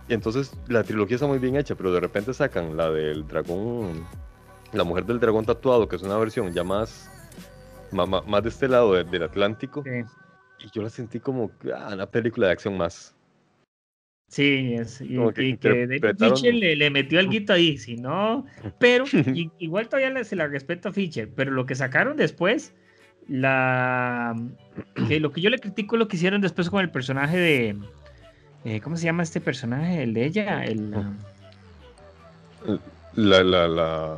Y entonces la trilogía está muy bien hecha, pero de repente sacan la del dragón la Mujer del Dragón Tatuado, que es una versión ya más, más, de este lado del Atlántico. Y yo la sentí como ah, una película de acción más. Sí, es, y, que, Fischer le, metió el guito ahí, si no, pero igual todavía se la respeto a Fischer, pero lo que sacaron después, la que lo que yo le critico es lo que hicieron después con el personaje de eh, ¿cómo se llama este personaje? El de ella, el la, la, la,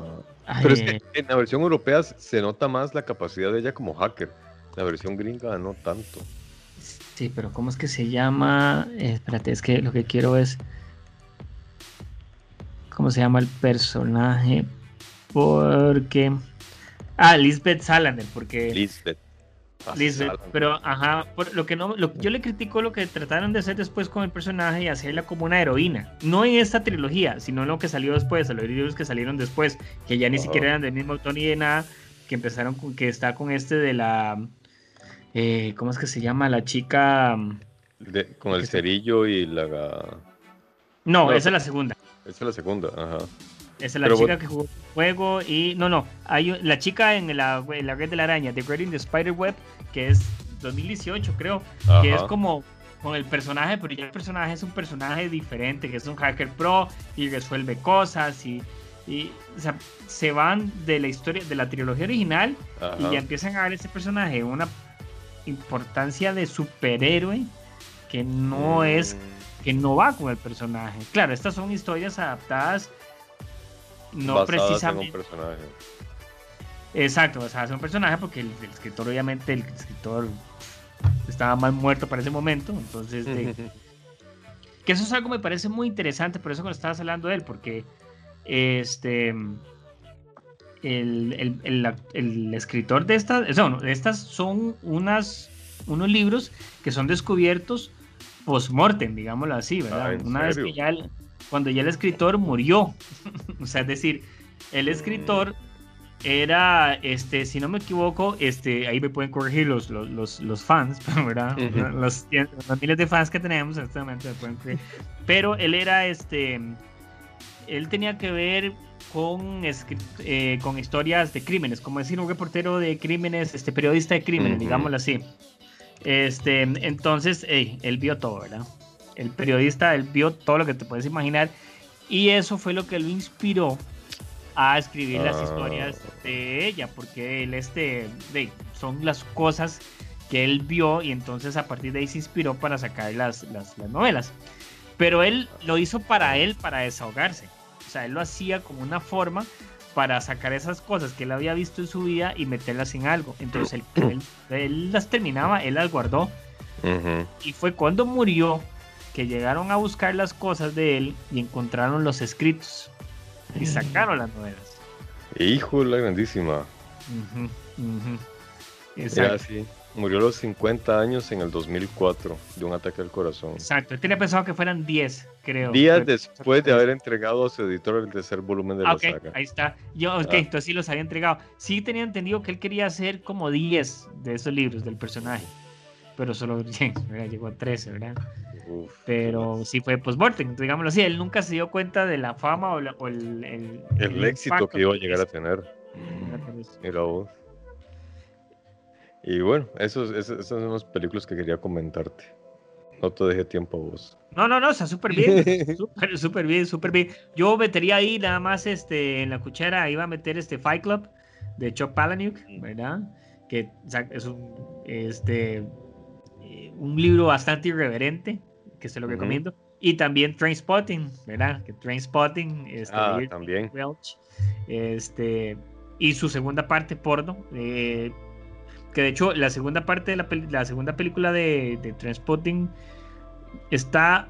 pero es que en la versión europea se nota más la capacidad de ella como hacker. La versión gringa no tanto. Sí, pero ¿cómo es que se llama? Eh, espérate, es que lo que quiero es. ¿Cómo se llama el personaje? Porque. Ah, Lisbeth Salander, porque. Lisbeth pero ajá, lo que no, yo le critico lo que trataron de hacer después con el personaje y hacerla como una heroína. No en esta trilogía, sino en lo que salió después, los libros que salieron después, que ya ni siquiera eran del mismo autor ni de nada, que empezaron con, que está con este de la, eh, ¿cómo es que se llama? La chica... con el cerillo y la... No, esa es la segunda. Esa es la segunda, ajá. Esa es la chica que jugó juego y... No, no, hay la chica en la, la red de la araña, The Great in the Spider Web, que es 2018 creo, que es como con el personaje, pero ya el personaje es un personaje diferente, que es un hacker pro y resuelve cosas y, y o sea, se van de la historia, de la trilogía original y ya empiezan a ver ese personaje una importancia de superhéroe que no es, mm. que no va con el personaje. Claro, estas son historias adaptadas no precisamente. En un personaje. Exacto, o sea, es un personaje porque el, escritor, obviamente, el escritor estaba más muerto para ese momento, entonces. que eso es algo que me parece muy interesante, por eso cuando estabas hablando de él, porque este. El, el, escritor de estas, no, estas son unas, unos libros que son descubiertos post-mortem, digámoslo así, ¿verdad? Ah, Una vez que ya cuando ya el escritor murió. o sea, es decir, el escritor era, este, si no me equivoco, este, ahí me pueden corregir los, los, los, fans, ¿verdad? los, miles de fans que tenemos en este momento pueden Pero él era, este, él tenía que ver con, eh, con historias de crímenes, como decir un reportero de crímenes, este, periodista de crímenes, digámoslo así. Este, entonces, él vio todo, ¿verdad? el periodista, él vio todo lo que te puedes imaginar y eso fue lo que lo inspiró a escribir las Ah. historias de ella, porque él este, de, son las cosas que él vio y entonces a partir de ahí se inspiró para sacar las, las, las novelas. Pero él lo hizo para él, para desahogarse. O sea, él lo hacía como una forma para sacar esas cosas que él había visto en su vida y meterlas en algo. Entonces él, él- él las terminaba, él las guardó. Y fue cuando murió que llegaron a buscar las cosas de él y encontraron los escritos. Y sacaron las novelas. Hijo de la grandísima. Exacto. sí. Murió a los 50 años en el 2004 de un ataque al corazón. Exacto. Él tenía pensado que fueran 10, creo. Días después de haber entregado a su editor el tercer volumen de la Ah, saga. ahí está. Yo, ok, Ah. entonces sí los había entregado. Sí tenía entendido que él quería hacer como 10 de esos libros del personaje. Pero solo ¿verdad? llegó a 13, ¿verdad? Uf, Pero sí fue post-mortem, digámoslo así. Él nunca se dio cuenta de la fama o, la- o el, el, el éxito que iba a llegar a tener. Mira vos. Y bueno, esos, esos- esas son las películas que quería comentarte. No te dejé tiempo a vos. No, no, no, está súper bien. Súper, súper bien, súper bien. Yo metería ahí nada más este, en la cuchara, iba a meter este Fight Club de Chuck Palahniuk, ¿verdad? Que o sea, es un, este, eh, un libro bastante irreverente, que se lo Ujú. recomiendo. Y también Trainspotting, ¿verdad? Que Trainspotting, este, Ah, también. Welch, este, y su segunda parte, porno. eh, que de hecho, la segunda parte de la, peli- la segunda película de, de Trainspotting está.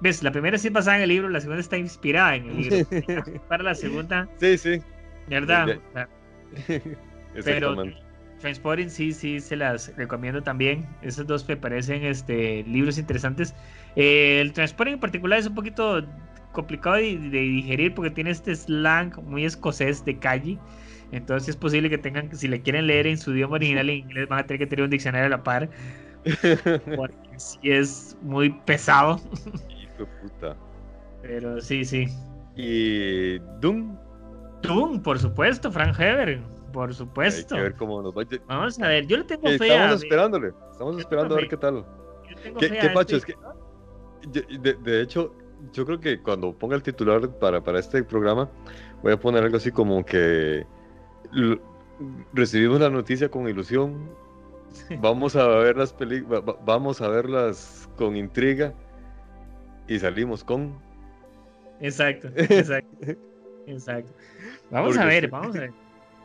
¿Ves? La primera sí es basada en el libro, la segunda está inspirada en el libro. Para la segunda, Sí, sí. ¿verdad? Ya. O sea, Exactamente. Transporting sí, sí, se las recomiendo también. Esos dos me parecen este, libros interesantes. Eh, el Transporting en particular es un poquito complicado de, de digerir porque tiene este slang muy escocés de calle. Entonces es posible que tengan, si le quieren leer en su idioma original en inglés, van a tener que tener un diccionario a la par. Porque sí es muy pesado. Hijo de puta. Pero sí, sí. Y Doom. Doom, por supuesto, Frank Heber, por Hay supuesto. que ver cómo nos va. Yo- Vamos a ver, yo le tengo que fe Estamos esperándole. Estamos esperando a ver qué tal. yo tengo ¿Qué, Pacho? este- Es que. De, de hecho, yo creo que cuando ponga el titular para, para este programa, voy a poner algo así como que. Recibimos la noticia con ilusión. Vamos a ver las películas. Vamos a verlas con intriga. Y salimos con. Exacto, exacto, exacto. Vamos Porque a ver, vamos a ver.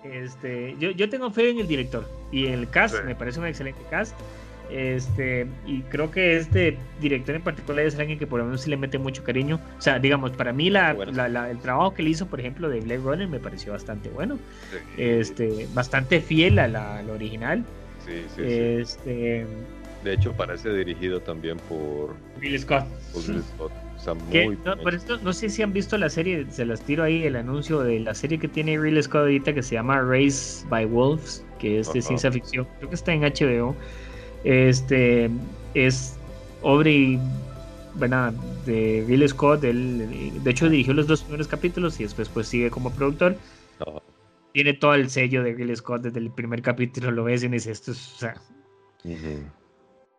Este, yo, yo tengo fe en el director y el cast, Sí. me parece un excelente cast. Este, y creo que este director en particular es alguien que por lo menos sí le mete mucho cariño. O sea, digamos, para mí la, Bueno. la- la- el trabajo que él hizo, por ejemplo, de Blade Runner me pareció bastante bueno. Este, bastante fiel a la, al original. Sí, sí, sí. Este, De hecho, parece dirigido también por, Ridley Scott. por Ridley Scott. O sea, Que, muy. no, por esto, no sé si han visto la serie, se las tiro ahí, el anuncio de la serie que tiene Ridley Scott ahorita que se llama Race by Wolves, que es de ciencia ficción, creo que está en HBO. Este es obra y, ¿verdad? de Ridley Scott, él de hecho dirigió los dos primeros capítulos y después pues sigue como productor. Tiene todo el sello de Ridley Scott desde el primer capítulo, lo ves y dices, esto es, o sea, Ujú.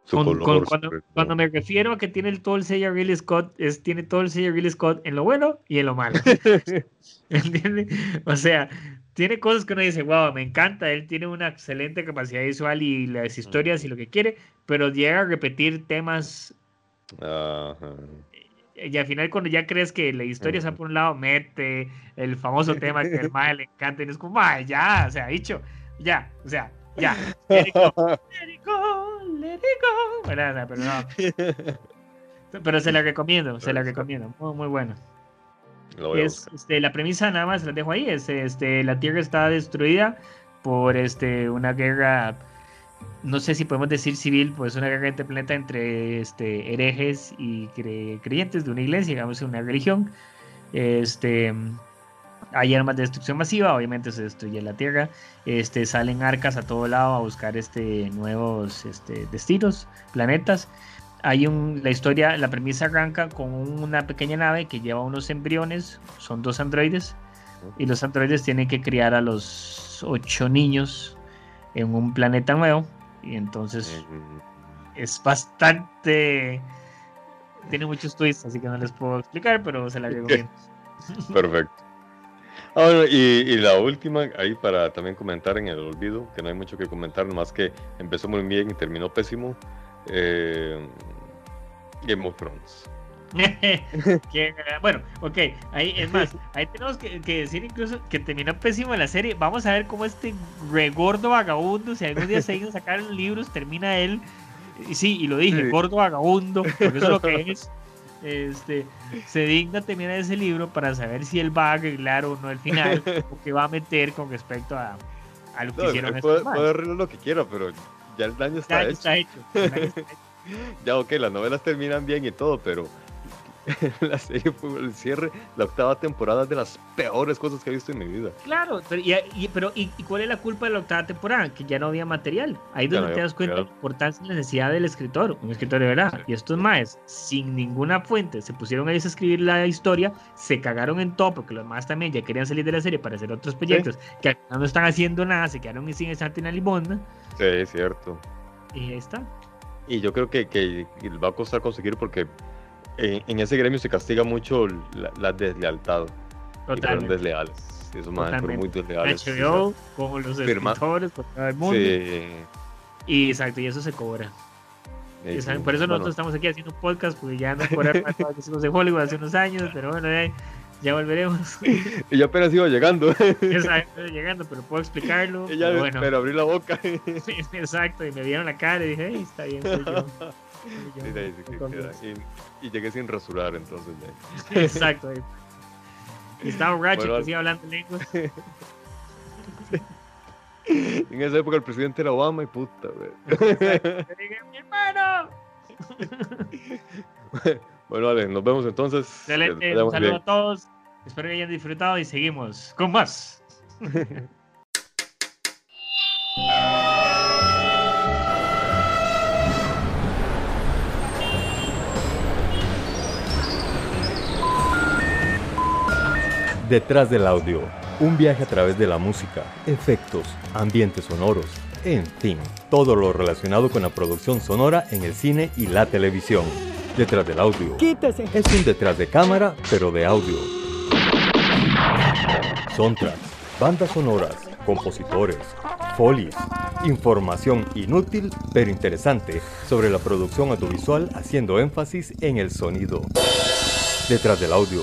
Su con- color, con- su cuando, me refiero a que tiene el- todo el sello de Ridley Scott, es, tiene todo el sello de Ridley Scott en lo bueno y en lo malo. ¿Entiendes? O sea, tiene cosas que uno dice, wow, me encanta, él tiene una excelente capacidad visual y las historias y lo que quiere, pero llega a repetir temas Ajá. y al final cuando ya crees que la historia está por un lado, mete el famoso tema que al mae le encanta y es como, "Mae, ya, o sea, dicho, ya, o sea, ya. Let it go, let it go, let it go. Pero no. Pero se la recomiendo, se la recomiendo. Muy, muy bueno. Es, este, la premisa nada más la dejo ahí. Es, este, la Tierra está destruida por este, una guerra, no sé si podemos decir civil, pues una guerra entre planeta entre este, herejes y cre- creyentes de una iglesia, digamos, una religión. Este, hay armas de destrucción masiva, obviamente se destruye la Tierra. Este, salen arcas a todo lado a buscar este, nuevos este, destinos, planetas. Hay un, la historia, la premisa arranca con una pequeña nave que lleva unos embriones, son dos androides, y los androides tienen que criar a los ocho niños en un planeta nuevo. Y entonces es bastante. Tiene muchos twists, así que no les puedo explicar, pero se la recomiendo. Perfecto. Ah, bueno, y, la última, ahí para también comentar en el olvido, que no hay mucho que comentar, más que empezó muy bien y terminó pésimo. Eh, Game of Thrones. bueno, ok, ahí es más, ahí tenemos que, decir incluso que terminó pésimo la serie. Vamos a ver cómo este regordo vagabundo, si algún día se ido a sacar libros, termina él. Y sí, y lo dije, gordo vagabundo, porque eso es lo que es. Este, se digna terminar ese libro para saber si él va a arreglar o no el final, o qué va a meter con respecto a, a lo que hicieron. Puede, puede arreglar lo que quiera, pero ya el daño está, Está hecho. Ya, ok, las novelas terminan bien y todo, pero la serie fue el cierre, la octava temporada es de las peores cosas que he visto en mi vida. Claro, pero, y, pero ¿y, cuál es la culpa de la octava temporada? Que ya no había material. Ahí donde te das cuenta de la importancia y la necesidad del escritor, un escritor de verdad. Y estos más, sin ninguna fuente, se pusieron a escribir la historia, se cagaron en todo, porque los más también ya querían salir de la serie para hacer otros proyectos, que no están haciendo nada, se quedaron sin esa en la limón. Sí, es cierto. Y ahí está. Y yo creo que, que va a costar conseguir porque en, ese gremio se castiga mucho la, deslealtad. Totalmente. desleales. Eso más, muy desleales. HBO, como los escritores, por todo el mundo. Sí. Y exacto, y eso se cobra. por eso nosotros estamos aquí haciendo un podcast, porque ya no cobrar más de Hollywood hace unos años, pero bueno, ya, volveremos. y yo apenas iba llegando. exacto, llegando, pero puedo explicarlo. pero, bueno. pero abrí la boca. exacto, y me vieron la cara y dije, hey, está bien, soy yo. Y, llegué sin rasurar, entonces. Exacto. Y estaba borracho bueno, y seguía hablando lenguas. en esa época el presidente era Obama y puta, ¡Mi hermano! bueno, vale, nos vemos entonces. Excelente, un saludo a todos. Espero que hayan disfrutado y seguimos con más. Detrás del audio, un viaje a través de la música, efectos, ambientes sonoros, en fin, todo lo relacionado con la producción sonora en el cine y la televisión. Detrás del audio. Quítese. Es un detrás de cámara, pero de audio. Soundtracks, bandas sonoras, compositores, folies, información inútil pero interesante sobre la producción audiovisual haciendo énfasis en el sonido. Detrás del audio